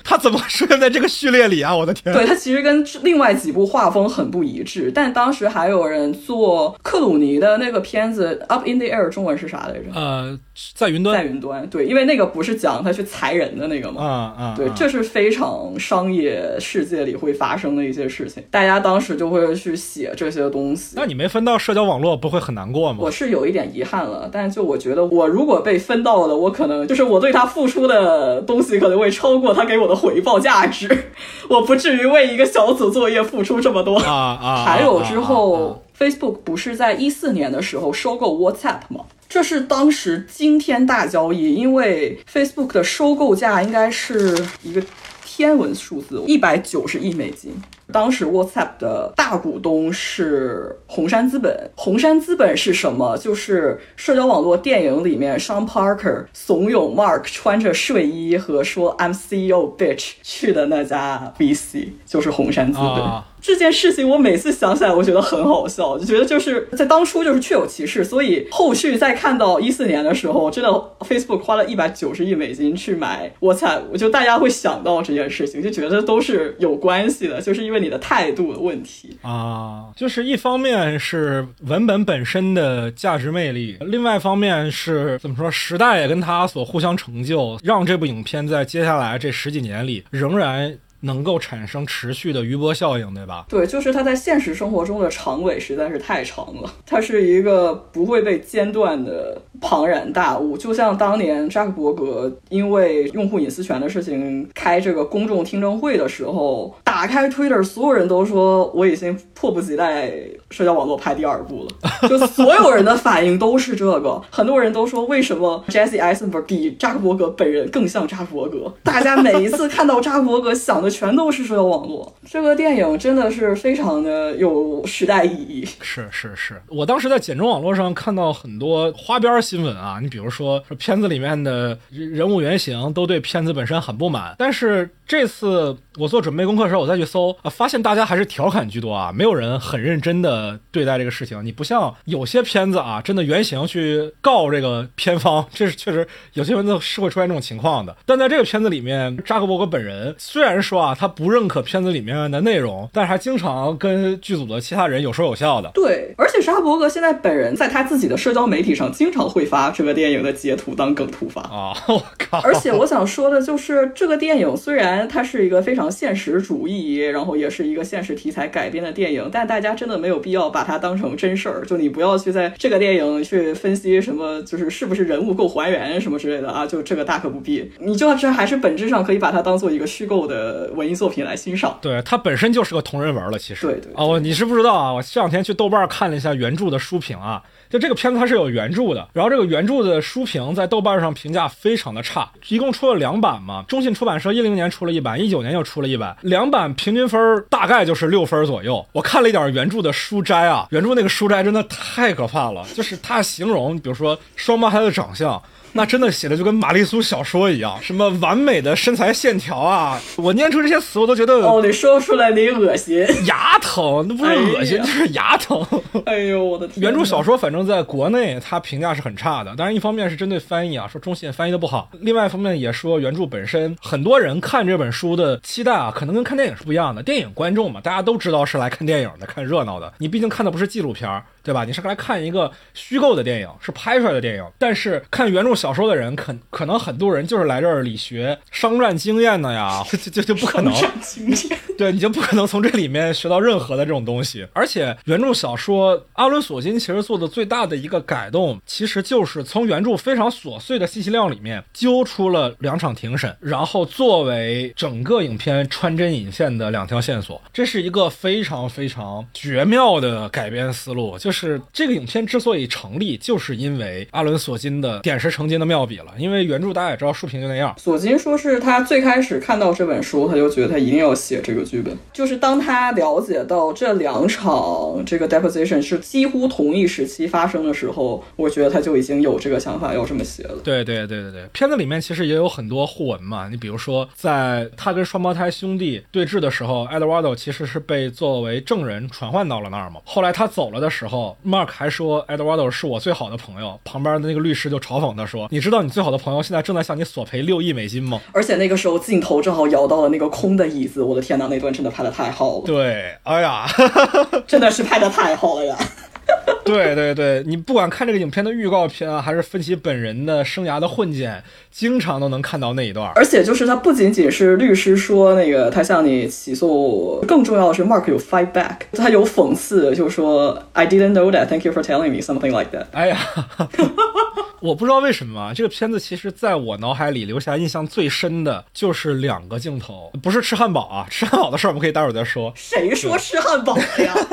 他怎么出现在这个序列里啊？我的天！对他其实跟另外几部画风很不一致，但当时还有人做克鲁尼的那个片子《Up in the Air》，中文是啥来着？呃，在云端，在云端。对，因为那个不是讲他去裁人的那个吗？啊啊！对，这是非常商业世界里会发生的一些事情，大家当时就会去写这些东西。那你没分到社交网络，不会很难过吗？我是有一点遗憾了，但就我觉得，我如果被分到了，我可能就是我对他付出的东西可能会超过他给我的。回报价值，我不至于为一个小组作业付出这么多啊啊！还有之后，Facebook 不是在一四年的时候收购 WhatsApp 吗？这是当时惊天大交易，因为 Facebook 的收购价应该是一个天文数字，一百九十亿美金。当时 WhatsApp 的大股东是红杉资本。红杉资本是什么？就是社交网络电影里面 Sean Parker 怂恿 Mark 穿着睡衣和说 I'm CEO bitch 去的那家 VC，就是红杉资本。这件事情我每次想起来，我觉得很好笑，就觉得就是在当初就是确有其事，所以后续再看到一四年的时候，真的 Facebook 花了一百九十亿美金去买 WhatsApp，我就大家会想到这件事情，就觉得都是有关系的，就是因为你的态度的问题啊，就是一方面是文本本身的价值魅力，另外一方面是怎么说，时代也跟他所互相成就，让这部影片在接下来这十几年里仍然。能够产生持续的余波效应，对吧？对，就是它在现实生活中的长尾实在是太长了，它是一个不会被间断的庞然大物。就像当年扎克伯格因为用户隐私权的事情开这个公众听证会的时候，打开 Twitter，所有人都说我已经迫不及待社交网络拍第二部了。就所有人的反应都是这个，很多人都说为什么 Jesse Eisenberg 比扎克伯格本人更像扎克伯格？大家每一次看到扎克伯格想的。全都是社交网络。这个电影真的是非常的有时代意义。是是是，我当时在简中网络上看到很多花边新闻啊，你比如说片子里面的人物原型都对片子本身很不满，但是这次我做准备功课的时候，我再去搜啊，发现大家还是调侃居多啊，没有人很认真的对待这个事情。你不像有些片子啊，真的原型去告这个片方，这是确实有些片子是会出现这种情况的。但在这个片子里面，扎克伯格本人虽然说。啊，他不认可片子里面的内容，但是还经常跟剧组的其他人有说有笑的。对，而且扎克伯格现在本人在他自己的社交媒体上经常会发这个电影的截图当梗图发啊！我靠！而且我想说的就是，这个电影虽然它是一个非常现实主义，然后也是一个现实题材改编的电影，但大家真的没有必要把它当成真事儿。就你不要去在这个电影去分析什么，就是是不是人物够还原什么之类的啊！就这个大可不必。你就是还是本质上可以把它当做一个虚构的。文艺作品来欣赏，对它本身就是个同人文了。其实，对对哦，你是不知道啊，我这两天去豆瓣看了一下原著的书评啊，就这个片子它是有原著的，然后这个原著的书评在豆瓣上评价非常的差，一共出了两版嘛，中信出版社一零年出了一版，一九年又出了一版，两版平均分大概就是六分左右。我看了一点原著的书摘啊，原著那个书摘真的太可怕了，就是它形容，比如说双胞胎的长相。那真的写的就跟玛丽苏小说一样，什么完美的身材线条啊！我念出这些词，我都觉得哦，你说出来你恶心，牙疼，那不是恶心，就是牙疼。哎呦我的天！原著小说反正在国内它评价是很差的，当然一方面是针对翻译啊，说中信翻译的不好；另外一方面也说原著本身，很多人看这本书的期待啊，可能跟看电影是不一样的。电影观众嘛，大家都知道是来看电影的，看热闹的。你毕竟看的不是纪录片，对吧？你是来看一个虚构的电影，是拍出来的电影。但是看原著小说的人，可可能很多人就是来这儿里学商战经验的呀，就就就不可能。对，你就不可能从这里面学到任何的这种东西。而且原著小说阿伦索金其实做的最大的一个改动，其实就是从原著非常琐碎的信息量里面揪出了两场庭审，然后作为整个影片穿针引线的两条线索。这是一个非常非常绝妙的改编思路。就是这个影片之所以成立，就是因为阿伦索金的点石成金的妙笔了。因为原著大家也知道，书评就那样。索金说是他最开始看到这本书，他就觉得他一定要写这个剧本。就是当他了解到这两场这个 deposition 是几乎同一时期发生的时候，我觉得他就已经有这个想法要这么写了。对对对对对，片子里面其实也有很多互文嘛。你比如说，在他跟双胞胎兄弟对峙的时候，Eduardo 其实是被作为证人传唤到了那儿嘛。后来他走了的时候，Mark 还说 Eduardo 是我最好的朋友。旁边的那个律师就嘲讽他说：“你知道你最好的朋友现在正在向你索赔六亿美金吗？”而且那个时候镜头正好摇到了那个空的椅子。我的天哪，那段真的拍的太好了。对，哎呀，真的是拍的太好了呀。对对对，你不管看这个影片的预告片啊，还是分析本人的生涯的混剪，经常都能看到那一段。而且就是他不仅仅是律师说那个他向你起诉，更重要的是 Mark 有 fight back，他有讽刺，就说 I didn't know that, thank you for telling me something like that。哎呀，我不知道为什么这个片子其实在我脑海里留下印象最深的就是两个镜头，不是吃汉堡啊，吃汉堡的事儿我们可以待会儿再说。谁说吃汉堡的呀？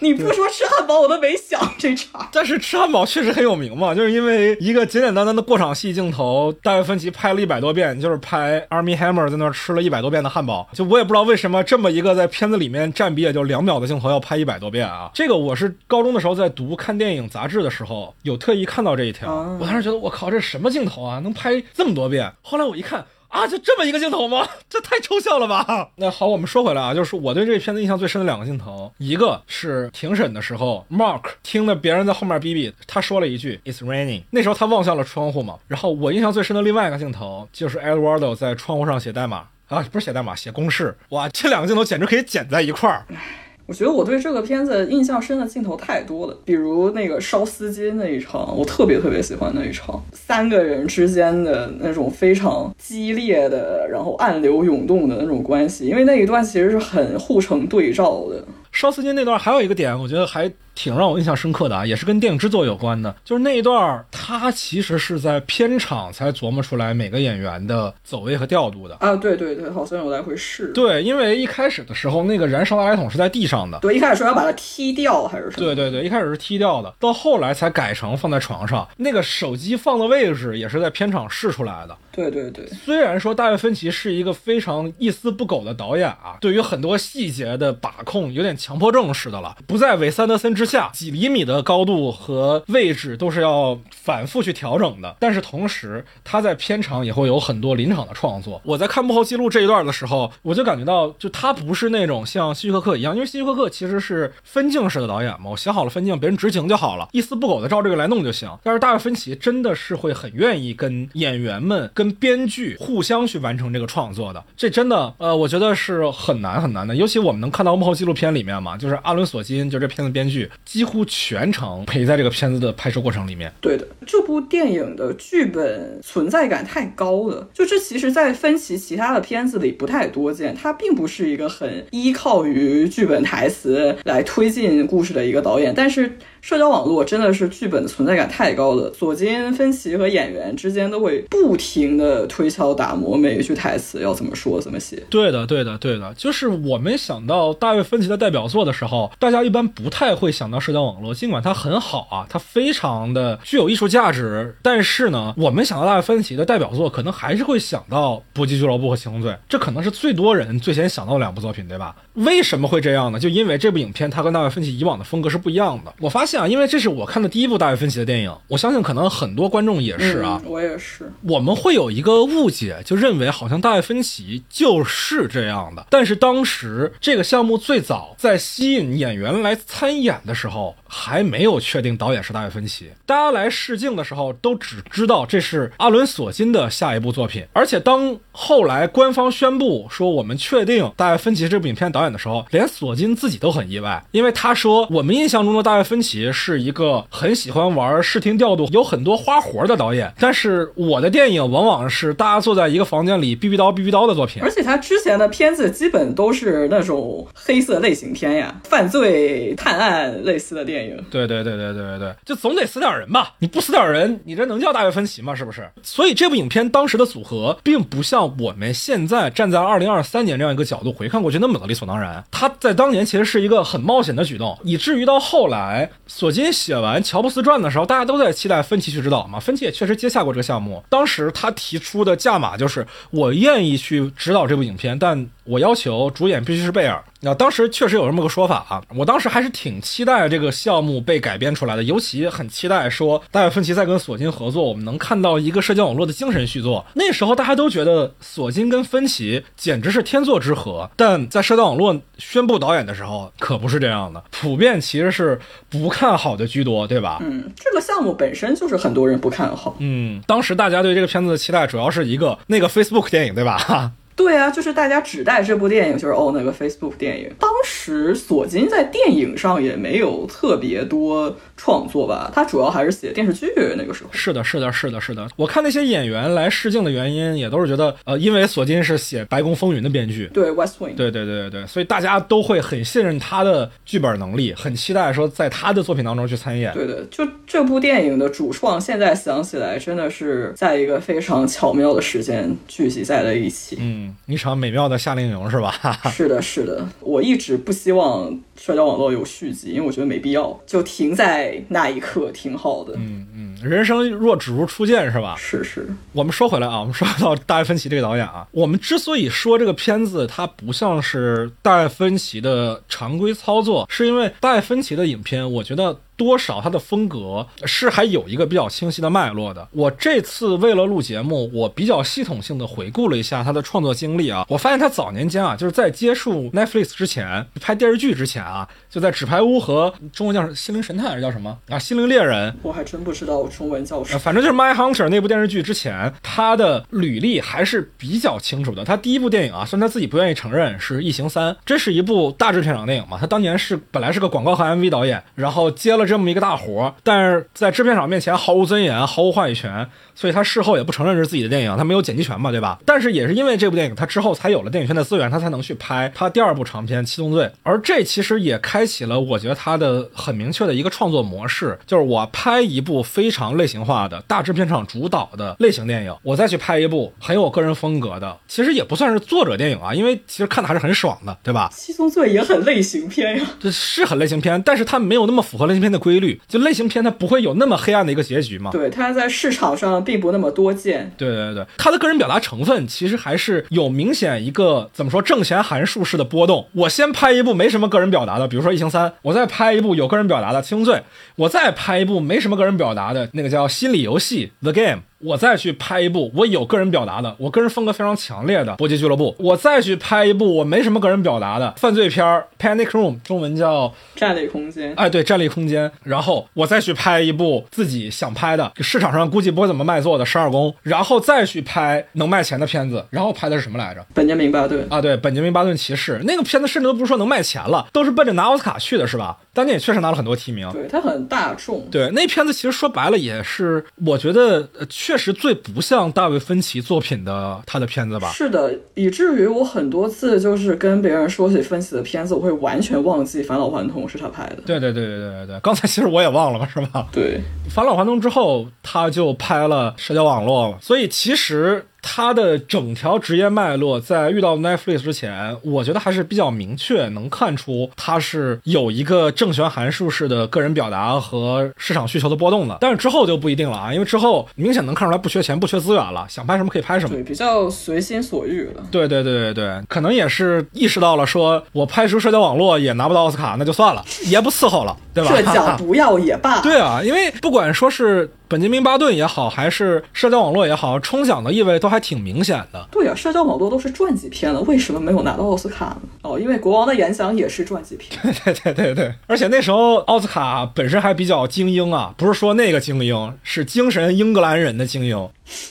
你不说吃汉堡，我都没想这茬。但是吃汉堡确实很有名嘛，就是因为一个简简单单的过场戏镜头，大卫芬奇拍了一百多遍，就是拍 Army Hammer 在那儿吃了一百多遍的汉堡。就我也不知道为什么这么一个在片子里面占比也就两秒的镜头要拍一百多遍啊。这个我是高中的时候在读看电影杂志的时候有特意看到这一条，我当时觉得我靠，这什么镜头啊，能拍这么多遍？后来我一看。啊，就这么一个镜头吗？这太抽象了吧！那好，我们说回来啊，就是我对这个片子印象最深的两个镜头，一个是庭审的时候，Mark 听着别人在后面逼逼，他说了一句 "It's raining"，那时候他望向了窗户嘛。然后我印象最深的另外一个镜头，就是 Eduardo 在窗户上写代码啊，不是写代码，写公式。哇，这两个镜头简直可以剪在一块儿。我觉得我对这个片子印象深的镜头太多了，比如那个烧丝巾那一场，我特别特别喜欢那一场，三个人之间的那种非常激烈的，然后暗流涌动的那种关系，因为那一段其实是很互成对照的。烧丝巾那段还有一个点，我觉得还。挺让我印象深刻的啊，也是跟电影制作有关的，就是那一段他其实是在片场才琢磨出来每个演员的走位和调度的啊，对对对，好像有来回试。对，因为一开始的时候那个燃烧垃圾桶是在地上的，对，一开始说要把它踢掉还是什么？对对对，一开始是踢掉的，到后来才改成放在床上。那个手机放的位置也是在片场试出来的。对对对，虽然说大卫芬奇是一个非常一丝不苟的导演啊，对于很多细节的把控有点强迫症似的了，不在韦斯安德森之下，几厘米的高度和位置都是要反复去调整的。但是同时，他在片场也会有很多临场的创作。我在看幕后记录这一段的时候，我就感觉到，就他不是那种像希区柯克一样，因为希区柯克其实是分镜式的导演嘛，我写好了分镜，别人执行就好了，一丝不苟的照这个来弄就行。但是大卫芬奇真的是会很愿意跟演员们、跟编剧互相去完成这个创作的，这真的，呃，我觉得是很难很难的。尤其我们能看到幕后纪录片里面嘛，就是阿伦索金，就这片子编剧几乎。全程陪在这个片子的拍摄过程里面。对的，这部电影的剧本存在感太高了，就这其实，在芬奇其他的片子里不太多见。他并不是一个很依靠于剧本台词来推进故事的一个导演，但是。社交网络真的是剧本的存在感太高了，索金、芬奇和演员之间都会不停的推敲打磨每一句台词要怎么说怎么写。对的，对的，对的，就是我们想到大卫芬奇的代表作的时候，大家一般不太会想到社交网络，尽管它很好啊，它非常的具有艺术价值，但是呢，我们想到大卫芬奇的代表作，可能还是会想到《搏击俱乐部》和《行动队》，这可能是最多人最先想到两部作品，对吧？为什么会这样呢？就因为这部影片它跟大卫芬奇以往的风格是不一样的。我发现现啊，因为这是我看的第一部大卫芬奇的电影，我相信可能很多观众也是啊，我也是。我们会有一个误解，就认为好像大卫芬奇就是这样的。但是当时这个项目最早在吸引演员来参演的时候，还没有确定导演是大卫芬奇。大家来试镜的时候，都只知道这是阿伦·索金的下一部作品。而且当后来官方宣布说我们确定大卫芬奇这部影片导演的时候，连索金自己都很意外，因为他说我们印象中的大卫芬奇是一个很喜欢玩视听调度、有很多花活的导演。但是我的电影往往是大家坐在一个房间里逼逼叨逼逼叨的作品。而且他之前的片子基本都是那种黑色类型片呀，犯罪探案类似的电影。对对对对对对对，就总得死点人吧？你不死点人，你这能叫大卫芬奇吗？是不是？所以这部影片当时的组合，并不像我们现在站在二零二三年这样一个角度回看过去那么的理所当然。他在当年其实是一个很冒险的举动，以至于到后来索金写完《乔布斯传》的时候，大家都在期待芬奇去指导嘛。芬奇也确实接下过这个项目，当时他提出的价码就是我愿意去指导这部影片，但我要求主演必须是贝尔。那当时确实有这么个说法啊，我当时还是挺期待这个项目被改编出来的，尤其很期待说大卫芬奇在跟索金合作，我们能看到一个社交网络的精神续作。那时候大家都觉得索金跟芬奇简直是天作之合，但在社交网络宣布导演的时候，可不是这样的，普遍其实是不看好的居多，对吧？嗯，这个项目本身就是很多人不看好。嗯，当时大家对这个片子的期待主要是一个那个 Facebook 电影，对吧？对啊，就是大家只带这部电影，就是哦那个 Facebook 电影。当时索金在电影上也没有特别多创作吧，他主要还是写电视剧。那个时候是的，是的，是的，是的。我看那些演员来试镜的原因，也都是觉得呃，因为索金是写《白宫风云》的编剧，对 West Wing，对对对对对，所以大家都会很信任他的剧本能力，很期待说在他的作品当中去参演。对的，就这部电影的主创，现在想起来真的是在一个非常巧妙的时间聚集在了一起。嗯。一场美妙的夏令营是吧？是的，是的。我一直不希望社交网络有续集，因为我觉得没必要，就停在那一刻挺好的。嗯嗯，人生若只如初见是吧？是是。我们说回来啊，我们说到大卫芬奇这个导演啊，我们之所以说这个片子它不像是大卫芬奇的常规操作，是因为大卫芬奇的影片，我觉得。多少他的风格是还有一个比较清晰的脉络的。我这次为了录节目，我比较系统性的回顾了一下他的创作经历啊，我发现他早年间啊，就是在接触 Netflix 之前，拍电视剧之前啊，就在《纸牌屋》和中文叫《心灵神探》还是叫什么啊，《心灵猎人》，我还真不知道中文叫什么。反正就是《My Hunter》那部电视剧之前，他的履历还是比较清楚的。他第一部电影啊，虽然他自己不愿意承认，是《异形三》，这是一部大制片厂电影嘛。他当年是本来是个广告和 MV 导演，然后接了。这么一个大活，但是在制片厂面前毫无尊严，毫无话语权，所以他事后也不承认是自己的电影，他没有剪辑权嘛，对吧？但是也是因为这部电影，他之后才有了电影圈的资源，他才能去拍他第二部长片《七宗罪》，而这其实也开启了我觉得他的很明确的一个创作模式，就是我拍一部非常类型化的大制片厂主导的类型电影，我再去拍一部很有个人风格的，其实也不算是作者电影啊，因为其实看的还是很爽的，对吧？《七宗罪》也很类型片呀，这是很类型片，但是它没有那么符合类型片的。规律就类型片，它不会有那么黑暗的一个结局嘛？对，它在市场上并不那么多见。对对对，他的个人表达成分其实还是有明显一个怎么说正弦函数式的波动。我先拍一部没什么个人表达的，比如说《异形三》，我再拍一部有个人表达的《轻罪》，我再拍一部没什么个人表达的那个叫《心理游戏》The Game。我再去拍一部我有个人表达的，我个人风格非常强烈的《搏击俱乐部》，我再去拍一部我没什么个人表达的犯罪片儿《Panic Room》，中文叫《战力空间》。哎，对，《战力空间》。然后我再去拍一部自己想拍的，市场上估计不会怎么卖座的《十二宫》，然后再去拍能卖钱的片子。然后拍的是什么来着？本杰明·巴顿啊，对，本杰明·巴顿骑士那个片子，甚至都不是说能卖钱了，都是奔着拿奥斯卡去的，是吧？当年也确实拿了很多提名。对，它很大众。对，那片子其实说白了也是，我觉得确实最不。像大卫芬奇作品的他的片子吧？是的，以至于我很多次就是跟别人说起芬奇的片子，我会完全忘记《返老还童》是他拍的。对对对对对对对，刚才其实我也忘了嘛，是吧？对，《返老还童》之后他就拍了社交网络，了所以其实。他的整条职业脉络在遇到 Netflix 之前，我觉得还是比较明确，能看出他是有一个正弦函数式的个人表达和市场需求的波动的。但是之后就不一定了啊，因为之后明显能看出来不缺钱、不缺资源了，想拍什么可以拍什么，对，比较随心所欲了。对对对对对，可能也是意识到了，说我拍出社交网络也拿不到奥斯卡，那就算了，也不伺候了。对吧？这叫 不要也罢。对啊，因为不管说是本杰明·巴顿也好，还是社交网络也好，冲奖的意味都还挺明显的。对啊，社交网络都是传记片了，为什么没有拿到奥斯卡呢？哦，因为国王的演讲也是传记片。对对对对对，而且那时候奥斯卡本身还比较精英啊，不是说那个精英，是精神英格兰人的精英。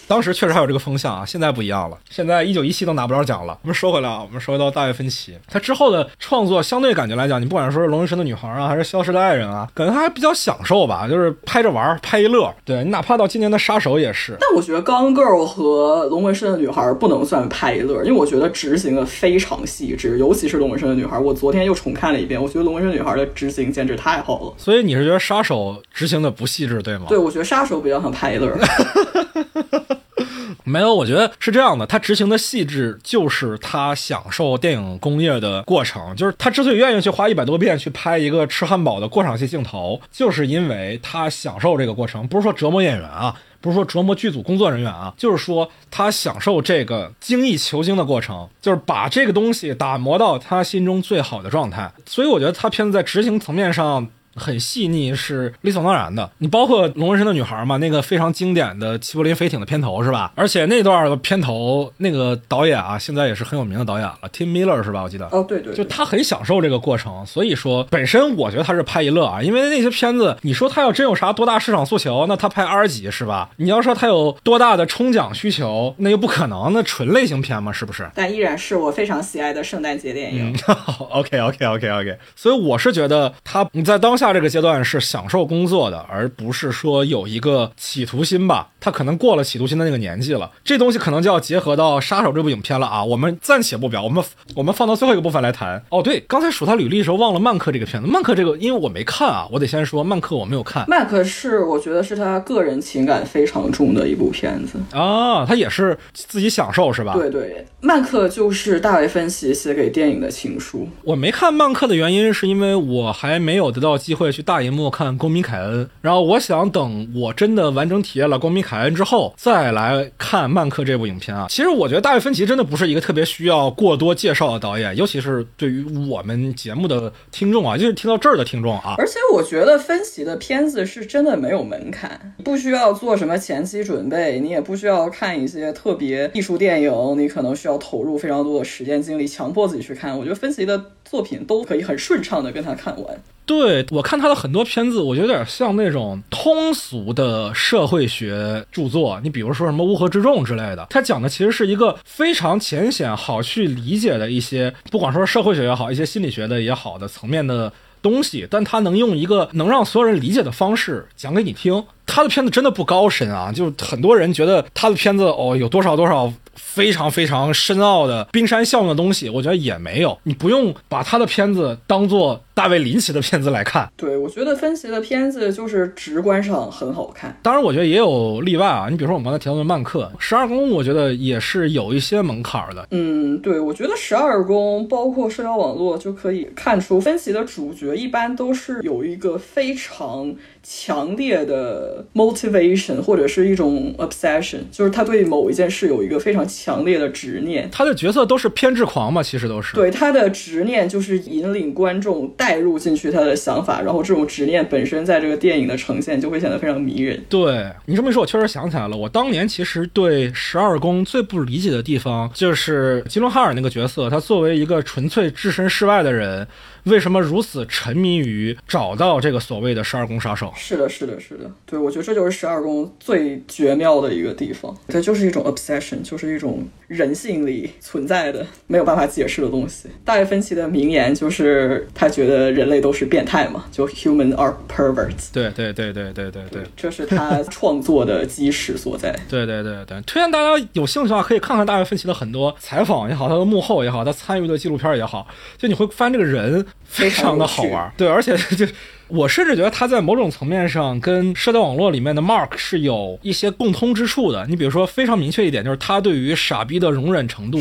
当时确实还有这个风向啊，现在不一样了。现在一九一七都拿不着奖了。我们说回来啊，我们说回到大卫芬奇，他之后的创作相对感觉来讲，你不管说是《龙纹身的女孩》啊，还是《消失的爱人》啊，感觉他还比较享受吧，就是拍着玩，拍一乐。对你哪怕到今年的《杀手》也是。但我觉得《Gone Girl》和《龙纹身的女孩》不能算拍一乐，因为我觉得执行的非常细致，尤其是《龙纹身的女孩》，我昨天又重看了一遍，我觉得《龙纹身女孩》的执行简直太好了。所以你是觉得《杀手》执行的不细致，对吗？对，我觉得《杀手》比较像拍一乐。没有，我觉得是这样的，他执行的细致就是他享受电影工业的过程，就是他之所以愿意去花一百多遍去拍一个吃汉堡的过场戏镜头，就是因为他享受这个过程，不是说折磨演员啊，不是说折磨剧组工作人员啊，就是说他享受这个精益求精的过程，就是把这个东西打磨到他心中最好的状态。所以我觉得他片子在执行层面上。很细腻是理所当然的。你包括《龙纹身的女孩》嘛，那个非常经典的齐柏林飞艇的片头是吧？而且那段的片头那个导演啊，现在也是很有名的导演了，Tim Miller 是吧？我记得。哦，对对。就他很享受这个过程，所以说本身我觉得他是拍一乐啊。因为那些片子，你说他要真有啥多大市场诉求，那他拍 R 级是吧？你要说他有多大的冲奖需求，那又不可能，那纯类型片嘛，是不是？但依然是我非常喜爱的圣诞节电影。OK OK OK OK。所以我是觉得他你在当下。这个阶段是享受工作的，而不是说有一个企图心吧？他可能过了企图心的那个年纪了。这东西可能就要结合到《杀手》这部影片了啊！我们暂且不表，我们 我们放到最后一个部分来谈。哦，对，刚才数他履历的时候忘了《曼克》这个片子。《曼克》这个，因为我没看啊，我得先说《曼克》我没有看。《曼克》是我觉得是他个人情感非常重的一部片子啊，他也是自己享受是吧？对对，《曼克》就是大卫芬奇写给电影的情书。我没看《曼克》的原因是因为我还没有得到机会去大银幕看《公民凯恩》，然后我想等我真的完整体验了《公民凯恩》之后，再来看《曼克》这部影片啊。其实我觉得大卫芬奇真的不是一个特别需要过多介绍的导演，尤其是对于我们节目的听众啊，就是听到这儿的听众啊。而且我觉得芬奇的片子是真的没有门槛，不需要做什么前期准备，你也不需要看一些特别艺术电影，你可能需要投入非常多的时间精力，强迫自己去看。我觉得芬奇的作品都可以很顺畅的跟他看完。对我看他的很多片子，我觉得有点像那种通俗的社会学著作。你比如说什么《乌合之众》之类的，他讲的其实是一个非常浅显、好去理解的一些，不管说社会学也好，一些心理学的也好的层面的东西，但他能用一个能让所有人理解的方式讲给你听。他的片子真的不高深啊，就很多人觉得他的片子哦有多少多少。非常非常深奥的冰山效应的东西，我觉得也没有。你不用把他的片子当做大卫林奇的片子来看。对，我觉得分析的片子就是直观上很好看。当然，我觉得也有例外啊。你比如说我们刚才提到的曼克十二宫，我觉得也是有一些门槛的。嗯，对，我觉得十二宫包括社交网络就可以看出，分析的主角一般都是有一个非常。强烈的 motivation 或者是一种 obsession，就是他对某一件事有一个非常强烈的执念。他的角色都是偏执狂嘛，其实都是。对他的执念就是引领观众带入进去他的想法，然后这种执念本身在这个电影的呈现就会显得非常迷人。对你这么一说，我确实想起来了，我当年其实对十二宫最不理解的地方就是吉伦哈尔那个角色，他作为一个纯粹置身事外的人。为什么如此沉迷于找到这个所谓的十二宫杀手？是的，是的，是的。对，我觉得这就是十二宫最绝妙的一个地方。这就是一种 obsession，就是一种人性里存在的没有办法解释的东西。大卫芬奇的名言就是他觉得人类都是变态嘛，就 human are perverts。对，对，对，对，对，对，对，这是他创作的基石所在。对，对，对，对。推荐大家有兴趣的话，可以看看大卫芬奇的很多采访也好，他的幕后也好，他参与的纪录片也好，就你会发现这个人。非常的好玩，对，而且 就我甚至觉得他在某种层面上跟社交网络里面的 Mark 是有一些共通之处的。你比如说，非常明确一点，就是他对于傻逼的容忍程度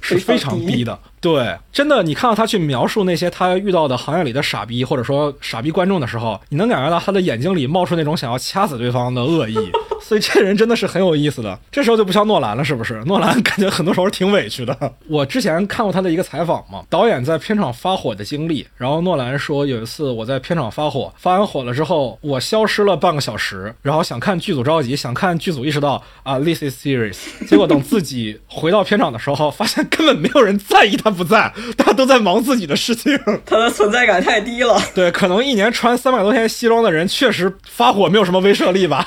是非常低的。对，真的，你看到他去描述那些他遇到的行业里的傻逼，或者说傻逼观众的时候，你能感觉到他的眼睛里冒出那种想要掐死对方的恶意。所以这人真的是很有意思的。这时候就不像诺兰了，是不是？诺兰感觉很多时候挺委屈的。我之前看过他的一个采访嘛，导演在片场发火的经历。然后诺兰说，有一次我在片场发火，发完火了之后，我消失了半个小时，然后想看剧组着急，想看剧组意识到啊，this is serious。结果等自己回到片场的时候，发现根本没有人在意他不在，大家都在忙自己的事情。他的存在感太低了。对，可能一年穿三百多天西装的人，确实发火没有什么威慑力吧。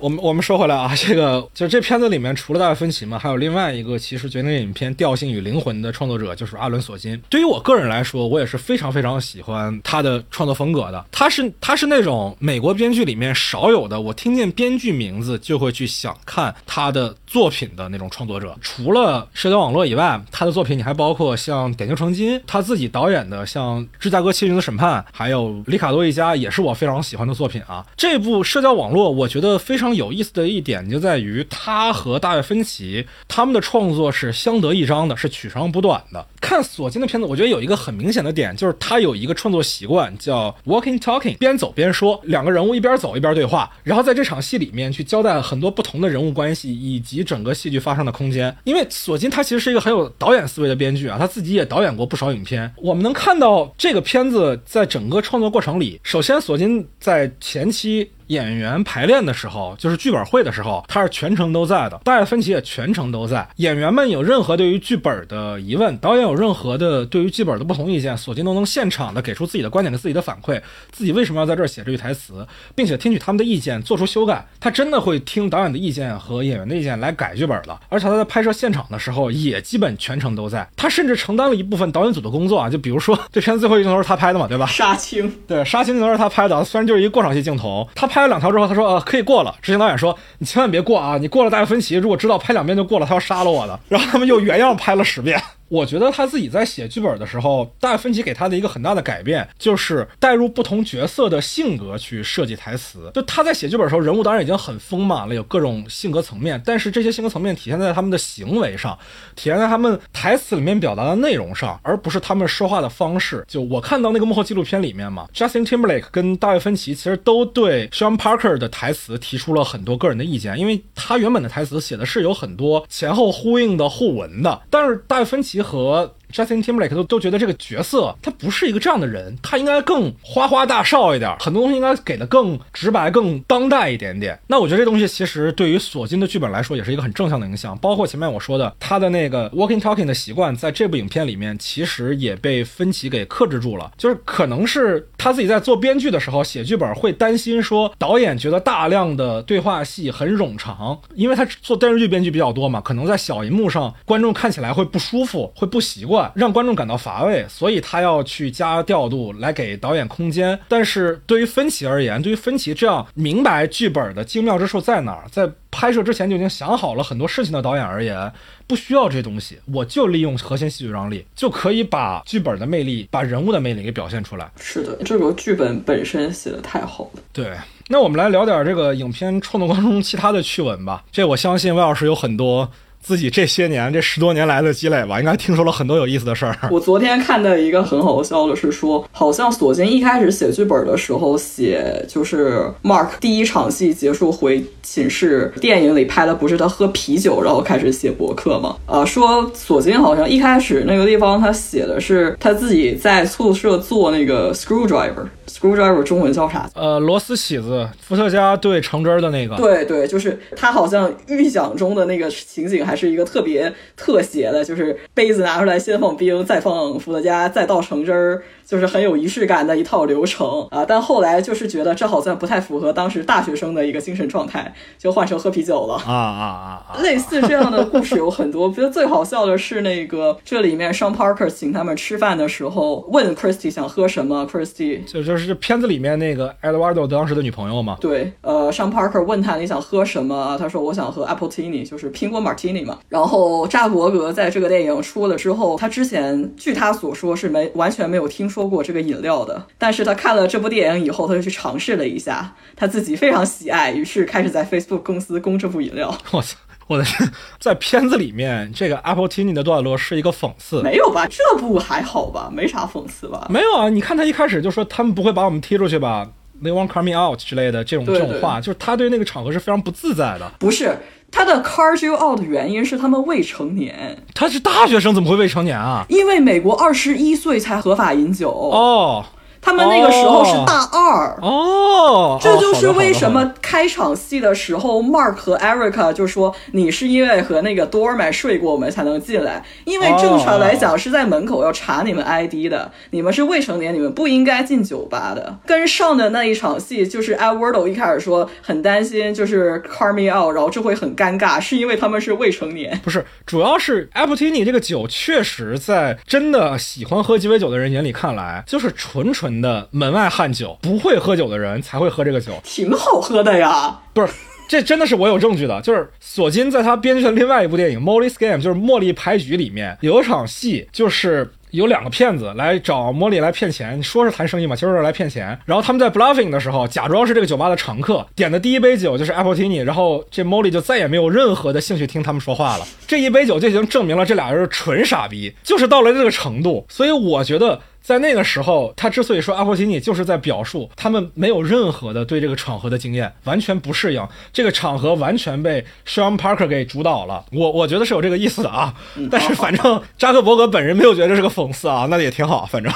我们我们说回来啊，这个就这片子里面除了大卫芬奇嘛，还有另外一个其实决定影片调性与灵魂的创作者，就是阿伦索金。对于我个人来说，我也是非常非常喜欢他的创作风格的。他是他是那种美国编剧里面少有的，我听见编剧名字就会去想看他的作品的那种创作者。除了社交网络以外，他的作品你还包括像《点球成金》，他自己导演的像《芝加哥七旬的审判》，还有《里卡多一家》，也是我非常喜欢的作品啊。这部社交网络，我觉得非常。有意思的一点就在于，他和大卫芬奇他们的创作是相得益彰的，是取长补短的。看索金的片子，我觉得有一个很明显的点，就是他有一个创作习惯，叫 walking talking，边走边说，两个人物一边走一边对话，然后在这场戏里面去交代很多不同的人物关系以及整个戏剧发生的空间。因为索金他其实是一个很有导演思维的编剧啊，他自己也导演过不少影片。我们能看到这个片子在整个创作过程里，首先索金在前期。演员排练的时候，就是剧本会的时候，他是全程都在的。大卫芬奇也全程都在。演员们有任何对于剧本的疑问，导演有任何的对于剧本的不同意见，索金都能现场的给出自己的观点和自己的反馈，自己为什么要在这儿写这句台词，并且听取他们的意见做出修改。他真的会听导演的意见和演员的意见来改剧本的。而且他在拍摄现场的时候也基本全程都在。他甚至承担了一部分导演组的工作啊，就比如说这片子最后一镜头是他拍的嘛，对吧？杀青。对，杀青镜头是他拍的，虽然就是一个过场戏镜头，他拍。拍了两条之后，他说：“呃，可以过了。”执行导演说：“你千万别过啊！你过了，大家分歧如果知道拍两遍就过了，他要杀了我的。”然后他们又原样拍了十遍。我觉得他自己在写剧本的时候，大卫芬奇给他的一个很大的改变，就是带入不同角色的性格去设计台词。就他在写剧本的时候，人物当然已经很丰满了，有各种性格层面，但是这些性格层面体现在他们的行为上，体现在他们台词里面表达的内容上，而不是他们说话的方式。就我看到那个幕后纪录片里面嘛，Justin Timberlake 跟大卫芬奇其实都对 Sean Parker 的台词提出了很多个人的意见，因为他原本的台词写的是有很多前后呼应的互文的，但是大卫芬奇。和 Justin Timberlake 都都觉得这个角色他不是一个这样的人，他应该更花花大少一点，很多东西应该给的更直白、更当代一点点。那我觉得这东西其实对于索金的剧本来说也是一个很正向的影响。包括前面我说的他的那个 walking talking 的习惯，在这部影片里面其实也被芬奇给克制住了。就是可能是他自己在做编剧的时候写剧本会担心说导演觉得大量的对话戏很冗长，因为他做电视剧编剧比较多嘛，可能在小银幕上观众看起来会不舒服。会不习惯，让观众感到乏味，所以他要去加调度来给导演空间。但是对于芬奇而言，对于芬奇这样明白剧本的精妙之处在哪儿，在拍摄之前就已经想好了很多事情的导演而言，不需要这东西，我就利用核心戏剧张力，就可以把剧本的魅力、把人物的魅力给表现出来。是的，这个剧本本身写的太好了。对，那我们来聊点这个影片创作过程中其他的趣闻吧。这我相信魏老师有很多。自己这些年这十多年来的积累吧，应该听说了很多有意思的事儿。我昨天看的一个很好笑的是说，好像索金一开始写剧本的时候写就是 Mark 第一场戏结束回寝室，电影里拍的不是他喝啤酒然后开始写博客吗？啊，说索金好像一开始那个地方他写的是他自己在宿舍做那个 screwdriver，screwdriver 中文叫啥？呃，螺丝起子，伏特加兑橙汁的那个。对对，就是他好像预想中的那个情景。还还是一个特别特写的，就是杯子拿出来，先放冰，再放伏特加，再倒橙汁儿。就是很有仪式感的一套流程啊，但后来就是觉得这好像不太符合当时大学生的一个精神状态，就换成喝啤酒了啊啊啊！类似这样的故事有很多，我觉得最好笑的是那个这里面 Sean Parker 请他们吃饭的时候，问 Christy 想喝什么，Christy 就就是片子里面那个 Eduardo 当时的女朋友嘛。对，呃，Sean Parker 问他你想喝什么，他说我想喝 Apple Tini，就是苹果 Martini 嘛。然后扎伯格在这个电影出了之后，他之前据他所说是没完全没有听说。说过这个饮料的，但是他看了这部电影以后，他就去尝试了一下，他自己非常喜爱，于是开始在 Facebook 公司供这部饮料。我操！我的天，在片子里面，这个 Apple Tini 的段落是一个讽刺。没有吧？这部还好吧？没啥讽刺吧？没有啊，你看他一开始就说他们不会把我们踢出去吧？They won't cut me out 之类的这种对这种话，就是他对那个场合是非常不自在的。不是，他的 car you out 的原因是他们未成年，他是大学生，怎么会未成年啊？因为美国二十一岁才合法饮酒，哦他们那个时候是大二。哦，这就是为什么开场戏的时候，Mark 和 Erica 就说你是因为和那个 doorman 睡过，我们才能进来。因为正常来讲是在门口要查你们 ID 的，你们是未成年，你们不应该进酒吧的。跟上的那一场戏就是 Edwardo 一开始说很担心，就是 car me out，然后这会很尴尬，是因为他们是未成年。不是，主要是 Apple Tini 这个酒，确实在真的喜欢喝鸡尾酒的人眼里看来，就是纯纯的门外汉酒，不会喝酒的人才会喝这个酒。挺好喝的呀，不是，这真的是我有证据的，就是索金在他编剧的另外一部电影《Molly's Game》，就是《茉莉牌局》里面有一场戏，就是。有两个骗子来找茉莉来骗钱，说是谈生意嘛，其实是来骗钱。然后他们在 bluffing 的时候，假装是这个酒吧的常客，点的第一杯酒就是 Apple Tini，然后这 Molly 就再也没有任何的兴趣听他们说话了。这一杯酒就已经证明了这俩人是纯傻逼，就是到了这个程度。所以我觉得。在那个时候，他之所以说阿波西尼，就是在表述他们没有任何的对这个场合的经验，完全不适应这个场合，完全被 Sean Parker 给主导了。我我觉得是有这个意思的啊，但是反正扎克伯格本人没有觉得这是个讽刺啊，那也挺好。反正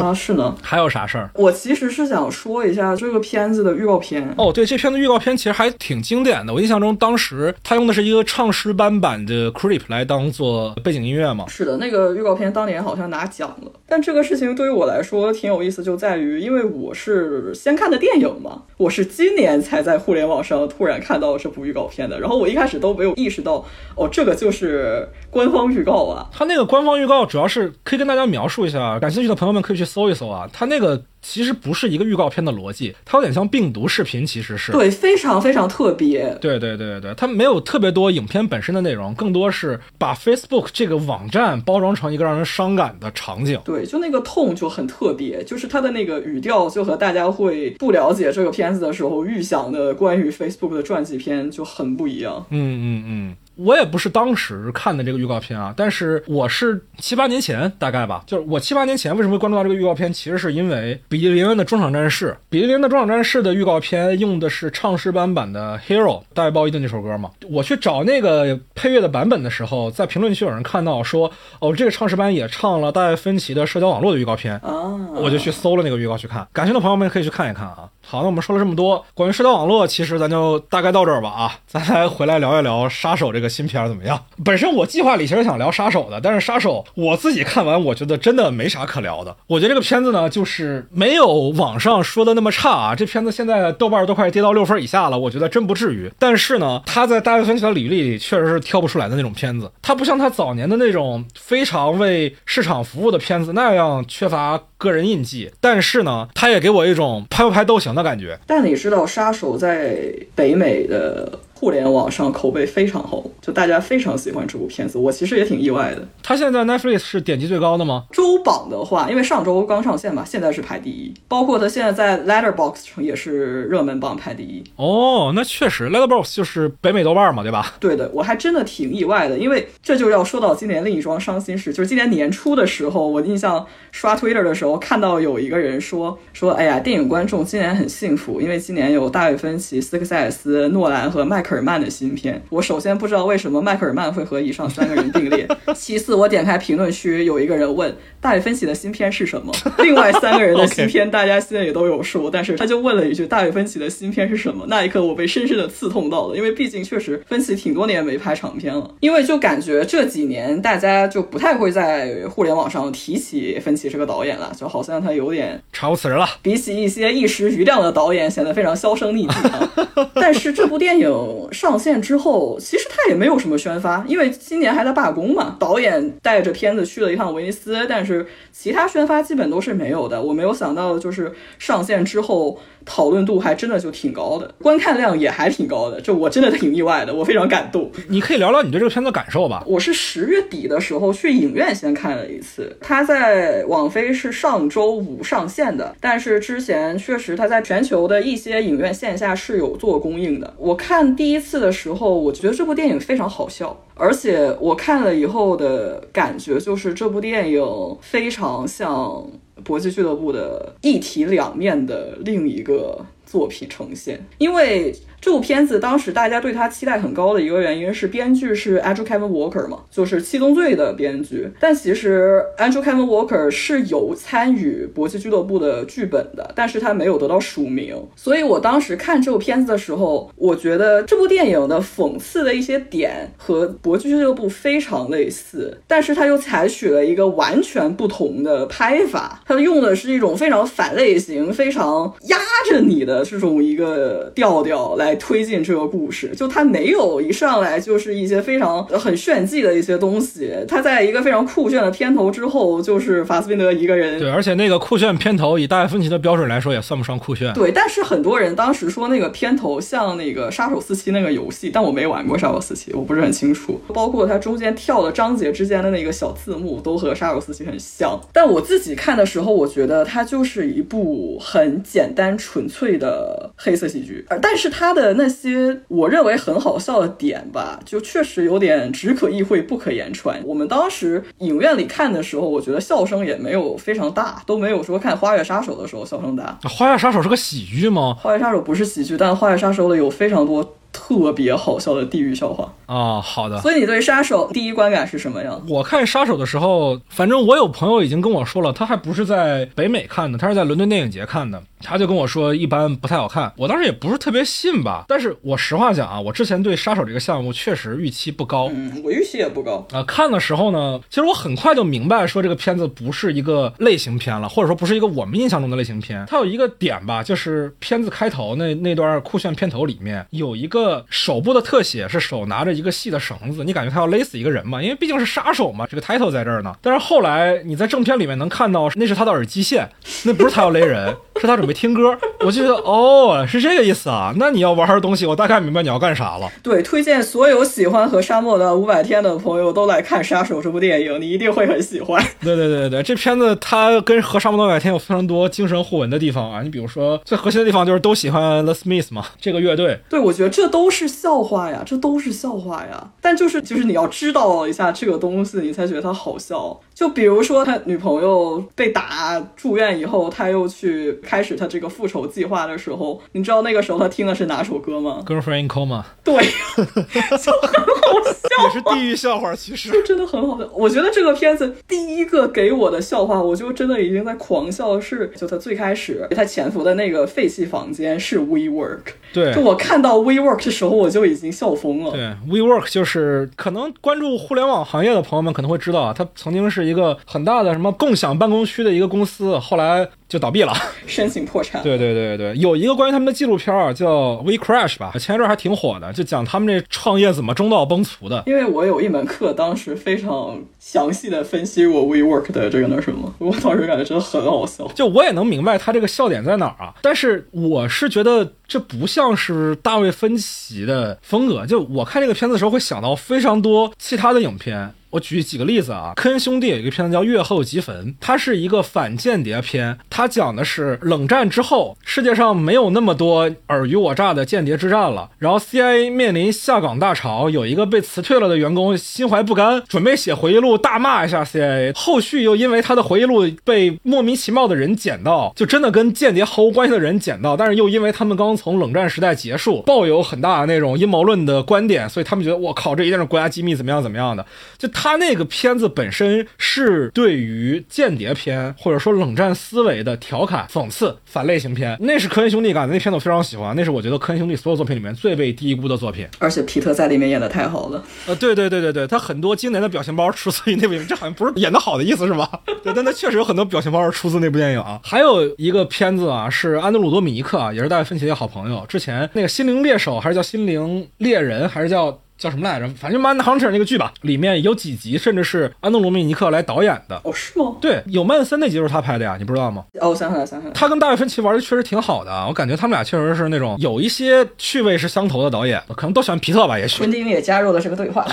啊是呢。还有啥事儿？我其实是想说一下这个片子的预告片。哦，对，这片子预告片其实还挺经典的。我印象中，当时他用的是一个唱诗班版的 Creep 来当做背景音乐嘛。是的，那个预告片当年好像拿奖了。但这个事情对于我来说挺有意思，就在于因为我是先看的电影嘛，我是今年才在互联网上突然看到这部预告片的。然后我一开始都没有意识到，哦，这个就是官方预告啊。他那个官方预告主要是可以跟大家描述一下，感兴趣的朋友们可以去搜一搜啊。他那个其实不是一个预告片的逻辑，它有点像病毒视频，其实是对，非常非常特别。对对对对，它没有特别多影片本身的内容，更多是把 Facebook 这个网站包装成一个让人伤感的场景。对，就那个痛就很特别，就是它的那个语调就和大家会不了解这个片子的时候预想的关于 Facebook 的传记片就很不一样。嗯嗯嗯。我也不是当时看的这个预告片啊，但是我是七八年前大概吧，就是我七八年前为什么会关注到这个预告片，其实是因为比利林恩的中场战士，比利林恩的中场战士的预告片用的是唱诗班版的 Hero 大卫鲍伊的那首歌嘛。我去找那个配乐的版本的时候，在评论区有人看到说，哦，这个唱诗班也唱了大卫芬奇的社交网络的预告片，啊，我就去搜了那个预告去看。感兴趣的朋友们可以去看一看啊。好，那我们说了这么多关于社交网络，其实咱就大概到这儿吧啊，咱来回来聊一聊杀手这个新片儿怎么样？本身我计划里其实想聊杀手的，但是杀手我自己看完，我觉得真的没啥可聊的。我觉得这个片子呢，就是没有网上说的那么差啊。这片子现在豆瓣都快跌到六分以下了，我觉得真不至于。但是呢，他在大卫芬奇的履历里确实是挑不出来的那种片子，他不像他早年的那种非常为市场服务的片子那样缺乏个人印记，但是呢，他也给我一种拍不拍都行的感觉。但你知道，《杀手》在北美的互联网上口碑非常好，就大家非常喜欢这部片子。我其实也挺意外的。他现在 Netflix 是点击最高的吗？周榜的话，因为上周刚上线嘛，现在是排第一。包括他现在在 Letterbox 上也是热门榜排第一。哦，那确实，Letterbox 就是北美豆瓣嘛，对吧？对的，我还真的挺意外的，因为这就要说到今年另一桩伤心事，就是今年年初的时候，我印象刷 Twitter 的时候看到有一个人说说，哎呀，电影观众今年很幸福，因为今年有大卫芬奇、斯科塞斯、诺兰和迈克尔曼的新片。我首先不知道为什么迈克尔曼会和以上三个人并列，其次我点开评论区有一个人问 大卫芬奇的新片是什么，另外三个人的新片大家现在也都有数，但是他就问了一句大卫芬奇的新片是什么，那一刻我被深深的刺痛到了，因为毕竟确实芬奇挺多年没拍长片了，因为就感觉这几年大家就不太会在互联网上提起芬奇这个导演了，就好像他有点查无此人了。比起一些一时余亮的导演，显得非常销声匿迹啊。但是这部电影上线之后，其实他也没有什么宣发，因为今年还在罢工嘛。导演带着片子去了一趟威尼斯，但是其他宣发基本都是没有的。我没有想到的就是上线之后。讨论度还真的就挺高的，观看量也还挺高的，这我真的挺意外的，我非常感动。你可以聊聊你对这个片子感受吧。我是十月底的时候去影院先看了一次，他在网飞是上周五上线的，但是之前确实他在全球的一些影院线下是有做公映的。我看第第一次的时候，我觉得这部电影非常好笑，而且我看了以后的感觉就是这部电影非常像搏击俱乐部的一体两面的另一个作品呈现，因为。这部片子当时大家对他期待很高的一个原因是编剧是 Andrew Kevin Walker 嘛，就是《七宗罪》的编剧。但其实 Andrew Kevin Walker 是有参与《搏击俱乐部》的剧本的，但是他没有得到署名。所以我当时看这部片子的时候，我觉得这部电影的讽刺的一些点和《搏击俱乐部》非常类似，但是他又采取了一个完全不同的拍法，他用的是一种非常反类型、非常压着你的这种一个调调来。推进这个故事，就他没有一上来就是一些非常很炫技的一些东西。他在一个非常酷炫的片头之后，就是法斯宾德一个人。对，而且那个酷炫片头，以大卫芬奇的标准来说，也算不上酷炫。对，但是很多人当时说那个片头像那个杀手四七那个游戏，但我没玩过杀手四七，我不是很清楚。包括它中间跳的章节之间的那个小字幕，都和杀手四七很像。但我自己看的时候，我觉得它就是一部很简单纯粹的黑色喜剧，但是它的。那些我认为很好笑的点吧，就确实有点只可意会不可言传。我们当时影院里看的时候，我觉得笑声也没有非常大，都没有说看《花月杀手》的时候笑声大。《花月杀手》是个喜剧吗？《花月杀手》不是喜剧，但《花月杀手》里有非常多。特别好笑的地狱笑话啊！好的，所以你对杀手第一观感是什么样？我看杀手的时候，反正我有朋友已经跟我说了，他还不是在北美看的，他是在伦敦电影节看的，他就跟我说一般不太好看。我当时也不是特别信吧，但是我实话讲啊，我之前对杀手这个项目确实预期不高，嗯，我预期也不高啊。看的时候呢，其实我很快就明白说这个片子不是一个类型片了，或者说不是一个我们印象中的类型片。它有一个点吧，就是片子开头那那段酷炫片头里面有一个手部的。特写是手拿着一个细的绳子，你感觉他要勒死一个人嘛？因为毕竟是杀手嘛，这个 title 在这儿呢。但是后来你在正片里面能看到，那是他的耳机线，那不是他要勒人，是他准备听歌。我就觉得哦，是这个意思啊。那你要玩儿东西，我大概明白你要干啥了。对，推荐所有喜欢和沙漠的五百天的朋友都来看《杀手》这部电影，你一定会很喜欢。对对对对对，这片子它跟和沙漠的五百天有非常多精神互文的地方啊。你比如说最核心的地方就是都喜欢 The Smiths 嘛，这个乐队。对，我觉得这都是笑。话呀，这都是笑话呀！但就是就是你要知道一下这个东西，你才觉得它好笑。就比如说他女朋友被打住院以后，他又去开始他这个复仇计划的时候，你知道那个时候他听的是哪首歌吗？Girlfriend in Coma。对，就很好笑，也是地狱笑话。其实就真的很好笑。我觉得这个片子第一个给我的笑话，我就真的已经在狂笑。是就他最开始他潜伏的那个废弃房间是 WeWork。对，就我看到 WeWork 的时候，我就已经笑疯了。对，WeWork 就是可能关注互联网行业的朋友们可能会知道啊，他曾经是。一个很大的什么共享办公区的一个公司，后来。就倒闭了，申请破产。对对对对，有一个关于他们的纪录片啊，叫《We Crash》吧，前一阵还挺火的，就讲他们这创业怎么中道崩殂的。因为我有一门课，当时非常详细的分析过 WeWork 的这个那什么，我当时感觉真的很好笑。就我也能明白他这个笑点在哪儿啊，但是我是觉得这不像是大卫芬奇的风格。就我看这个片子的时候，会想到非常多其他的影片。我举几个例子啊，科恩兄弟有一个片子叫《月后即焚》，它是一个反间谍片，它讲的是冷战之后，世界上没有那么多尔虞我诈的间谍之战了，然后 CIA 面临下岗大潮，有一个被辞退了的员工心怀不甘，准备写回忆录大骂一下 CIA，后续又因为他的回忆录被莫名其妙的人捡到，就真的跟间谍毫无关系的人捡到，但是又因为他们刚从冷战时代结束，抱有很大的那种阴谋论的观点，所以他们觉得我靠，这一定是国家机密，怎么样怎么样的，就他。他那个片子本身是对于间谍片或者说冷战思维的调侃、讽刺、反类型片，那是科恩兄弟干的。那片子我非常喜欢，那是我觉得科恩兄弟所有作品里面最被低估的作品。而且皮特在里面演的太好了。呃，对对对对对，他很多经典的表情包出自于那部，这好像不是演的好的意思是吧？对，但他确实有很多表情包是出自那部电影啊。还有一个片子啊，是安德鲁多米尼克啊，也是大卫芬奇的好朋友。之前那个《心灵猎手》还是叫《心灵猎人》还是叫？叫什么来着？反正《Man Hunter》那个剧吧，里面有几集甚至是安东·罗密尼克来导演的。哦，是吗？对，有曼森那集就是他拍的呀，你不知道吗？哦，我想起来，想起来。他跟大卫芬奇玩的确实挺好的，我感觉他们俩确实是那种有一些趣味是相投的导演，可能都喜欢皮特吧，也许。昆汀也加入了这个对话。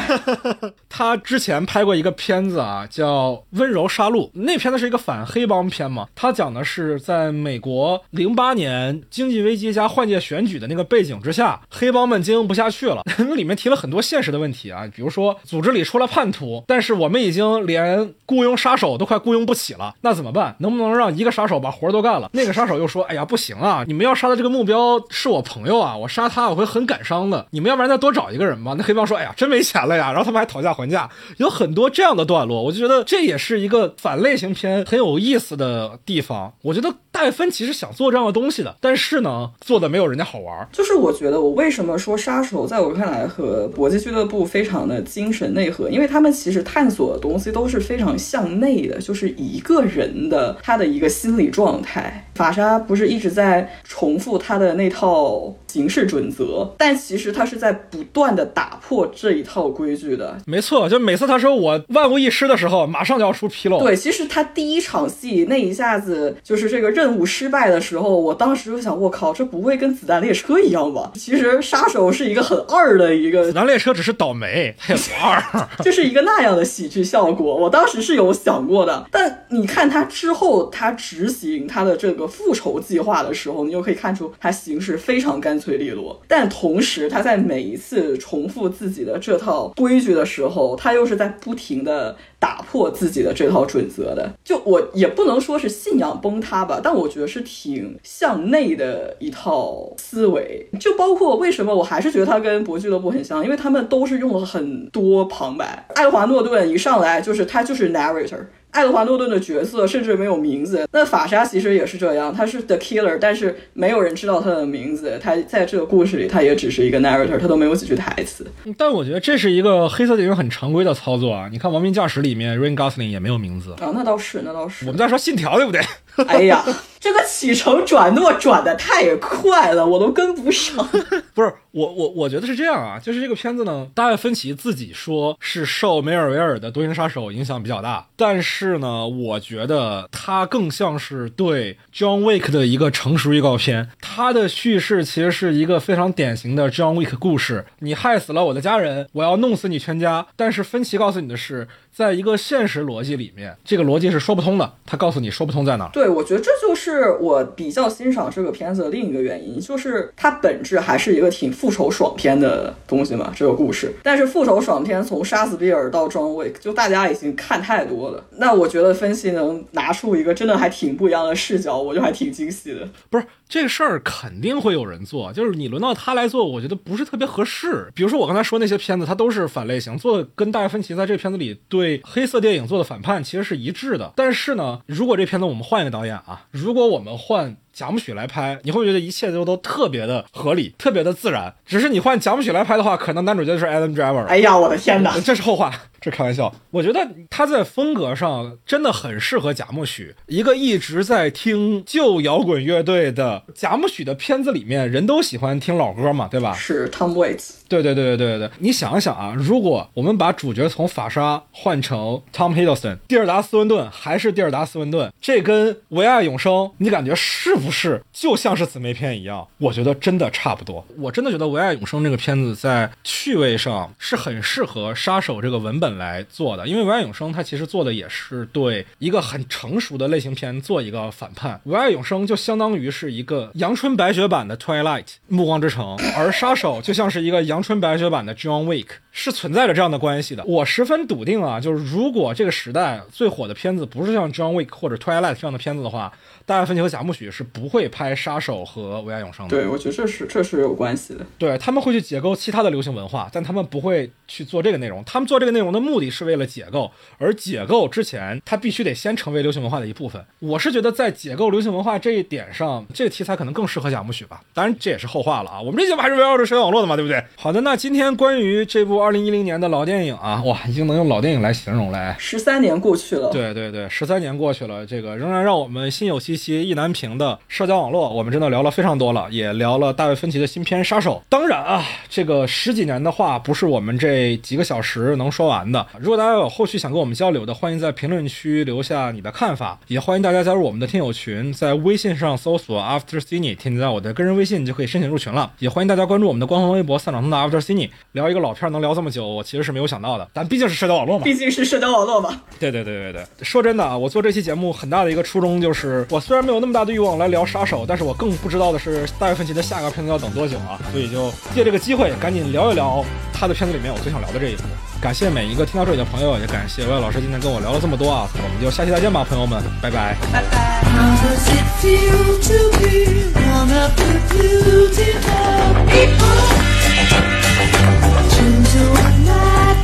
他之前拍过一个片子啊，叫《温柔杀戮》，那片子是一个反黑帮片嘛。他讲的是在美国零八年经济危机加换届选举的那个背景之下，黑帮们经营不下去了。里面提了很多现实的问题啊，比如说组织里出了叛徒，但是我们已经连雇佣杀手都快雇佣不起了，那怎么办？能不能让一个杀手把活儿都干了？那个杀手又说：“哎呀，不行啊，你们要杀的这个目标是我朋友啊，我杀他我会很感伤的。你们要不然再多找一个人吧。”那黑帮说：“哎呀，真没钱了呀。”然后他们还讨价还价，有很多这样的段落，我就觉得这也是一个反类型片很有意思的地方。我觉得戴芬奇是想做这样的东西的，但是呢，做的没有人家好玩。就是我觉得我为什么说杀手在我看来和搏击俱乐部非常的精神内核，因为他们其实探索的东西都是非常向内的，就是一个人的他的一个心理状态。法沙不是一直在重复他的那套行事准则，但其实他是在不断的打破这一套规矩的。没错，就每次他说我万无一失的时候，马上就要出纰漏。对，其实他第一场戏那一下子就是这个任务失败的时候，我当时就想，我靠，这不会跟子弹列车一样吧？其实杀手是一个很二的一个，子弹列车只是倒霉，他也不二，就是一个那样的喜剧效果。我当时是有想过的，但你看他之后，他执行他的这个。复仇计划的时候，你就可以看出他行事非常干脆利落，但同时他在每一次重复自己的这套规矩的时候，他又是在不停的打破自己的这套准则的。就我也不能说是信仰崩塌吧，但我觉得是挺向内的一套思维。就包括为什么我还是觉得他跟博俱乐部很像，因为他们都是用了很多旁白。爱德华诺顿一上来就是他就是 narrator。爱德华诺顿的角色甚至没有名字，那法沙其实也是这样，他是 the killer，但是没有人知道他的名字，他在这个故事里他也只是一个 narrator，他都没有几句台词。但我觉得这是一个黑色电影很常规的操作啊！你看《亡命驾驶》里面 Rain Gosling 也没有名字啊，那倒是，那倒是。我们在说《信条》，对不对？哎呀，这个起承转诺转的太快了，我都跟不上。不是我，我我觉得是这样啊，就是这个片子呢，大卫芬奇自己说是受梅尔维尔的《多情杀手》影响比较大，但是呢，我觉得他更像是对 John Wick 的一个成熟预告片。他的叙事其实是一个非常典型的 John Wick 故事：你害死了我的家人，我要弄死你全家。但是芬奇告诉你的是。在一个现实逻辑里面，这个逻辑是说不通的。他告诉你说不通在哪？对，我觉得这就是我比较欣赏这个片子的另一个原因，就是它本质还是一个挺复仇爽片的东西嘛，这个故事。但是复仇爽片从杀死比尔到装位，就大家已经看太多了。那我觉得分析能拿出一个真的还挺不一样的视角，我就还挺惊喜的。不是这个事儿肯定会有人做，就是你轮到他来做，我觉得不是特别合适。比如说我刚才说那些片子，它都是反类型，做跟大卫芬奇在这片子里。对黑色电影做的反叛其实是一致的，但是呢，如果这片子我们换一个导演啊，如果我们换贾木许来拍，你会觉得一切都都特别的合理，特别的自然。只是你换贾木许来拍的话，可能男主角就是 Adam Driver。哎呀，我的天哪，这是后话。这开玩笑，我觉得他在风格上真的很适合贾木许，一个一直在听旧摇滚乐队的贾木许的片子里面，人都喜欢听老歌嘛，对吧？是 Tom Waits。对对对对对对，你想一想啊，如果我们把主角从法沙换成 Tom Hiddleston，蒂尔达斯温顿还是蒂尔达斯温顿，这跟唯爱永生，你感觉是不是就像是姊妹片一样？我觉得真的差不多。我真的觉得唯爱永生这个片子在趣味上是很适合杀手这个文本。来做的，因为《唯爱永生》它其实做的也是对一个很成熟的类型片做一个反叛，《唯爱永生》就相当于是一个阳春白雪版的《Twilight》暮光之城，而《杀手》就像是一个阳春白雪版的《John Wick》。是存在着这样的关系的，我十分笃定啊，就是如果这个时代最火的片子不是像《John Wick》或者《Twilight》这样的片子的话，大卫芬奇和贾木许是不会拍《杀手》和《维爱永生》的。对，我觉得这是这是有关系的。对他们会去解构其他的流行文化，但他们不会去做这个内容。他们做这个内容的目的是为了解构，而解构之前，他必须得先成为流行文化的一部分。我是觉得在解构流行文化这一点上，这个题材可能更适合贾木许吧。当然这也是后话了啊，我们这节目还是围绕着社交网络的嘛，对不对？好的，那今天关于这部。二零一零年的老电影啊，哇，已经能用老电影来形容了。十三年过去了，对对对，十三年过去了，这个仍然让我们心有戚戚、意难平的社交网络，我们真的聊了非常多了，也聊了大卫芬奇的新片《杀手》。当然啊，这个十几年的话，不是我们这几个小时能说完的。如果大家有后续想跟我们交流的，欢迎在评论区留下你的看法，也欢迎大家加入我们的听友群，在微信上搜索 After Cine，添加我的个人微信就可以申请入群了。也欢迎大家关注我们的官方微博“散场通的 After Cine”。聊一个老片能聊这么久，我其实是没有想到的，但毕竟是社交网络嘛，毕竟是社交网络嘛。对对对对对，说真的啊，我做这期节目很大的一个初衷就是，我虽然没有那么大的欲望来聊杀手，但是我更不知道的是大卫芬奇的下个片子要等多久啊，所以就借这个机会赶紧聊一聊他的片子里面我最想聊的这一部。感谢每一个听到这里的朋友，也感谢魏老师今天跟我聊了这么多啊，我们就下期再见吧，朋友们，拜拜，拜拜。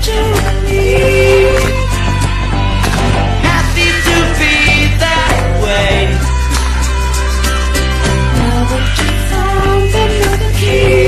choose you.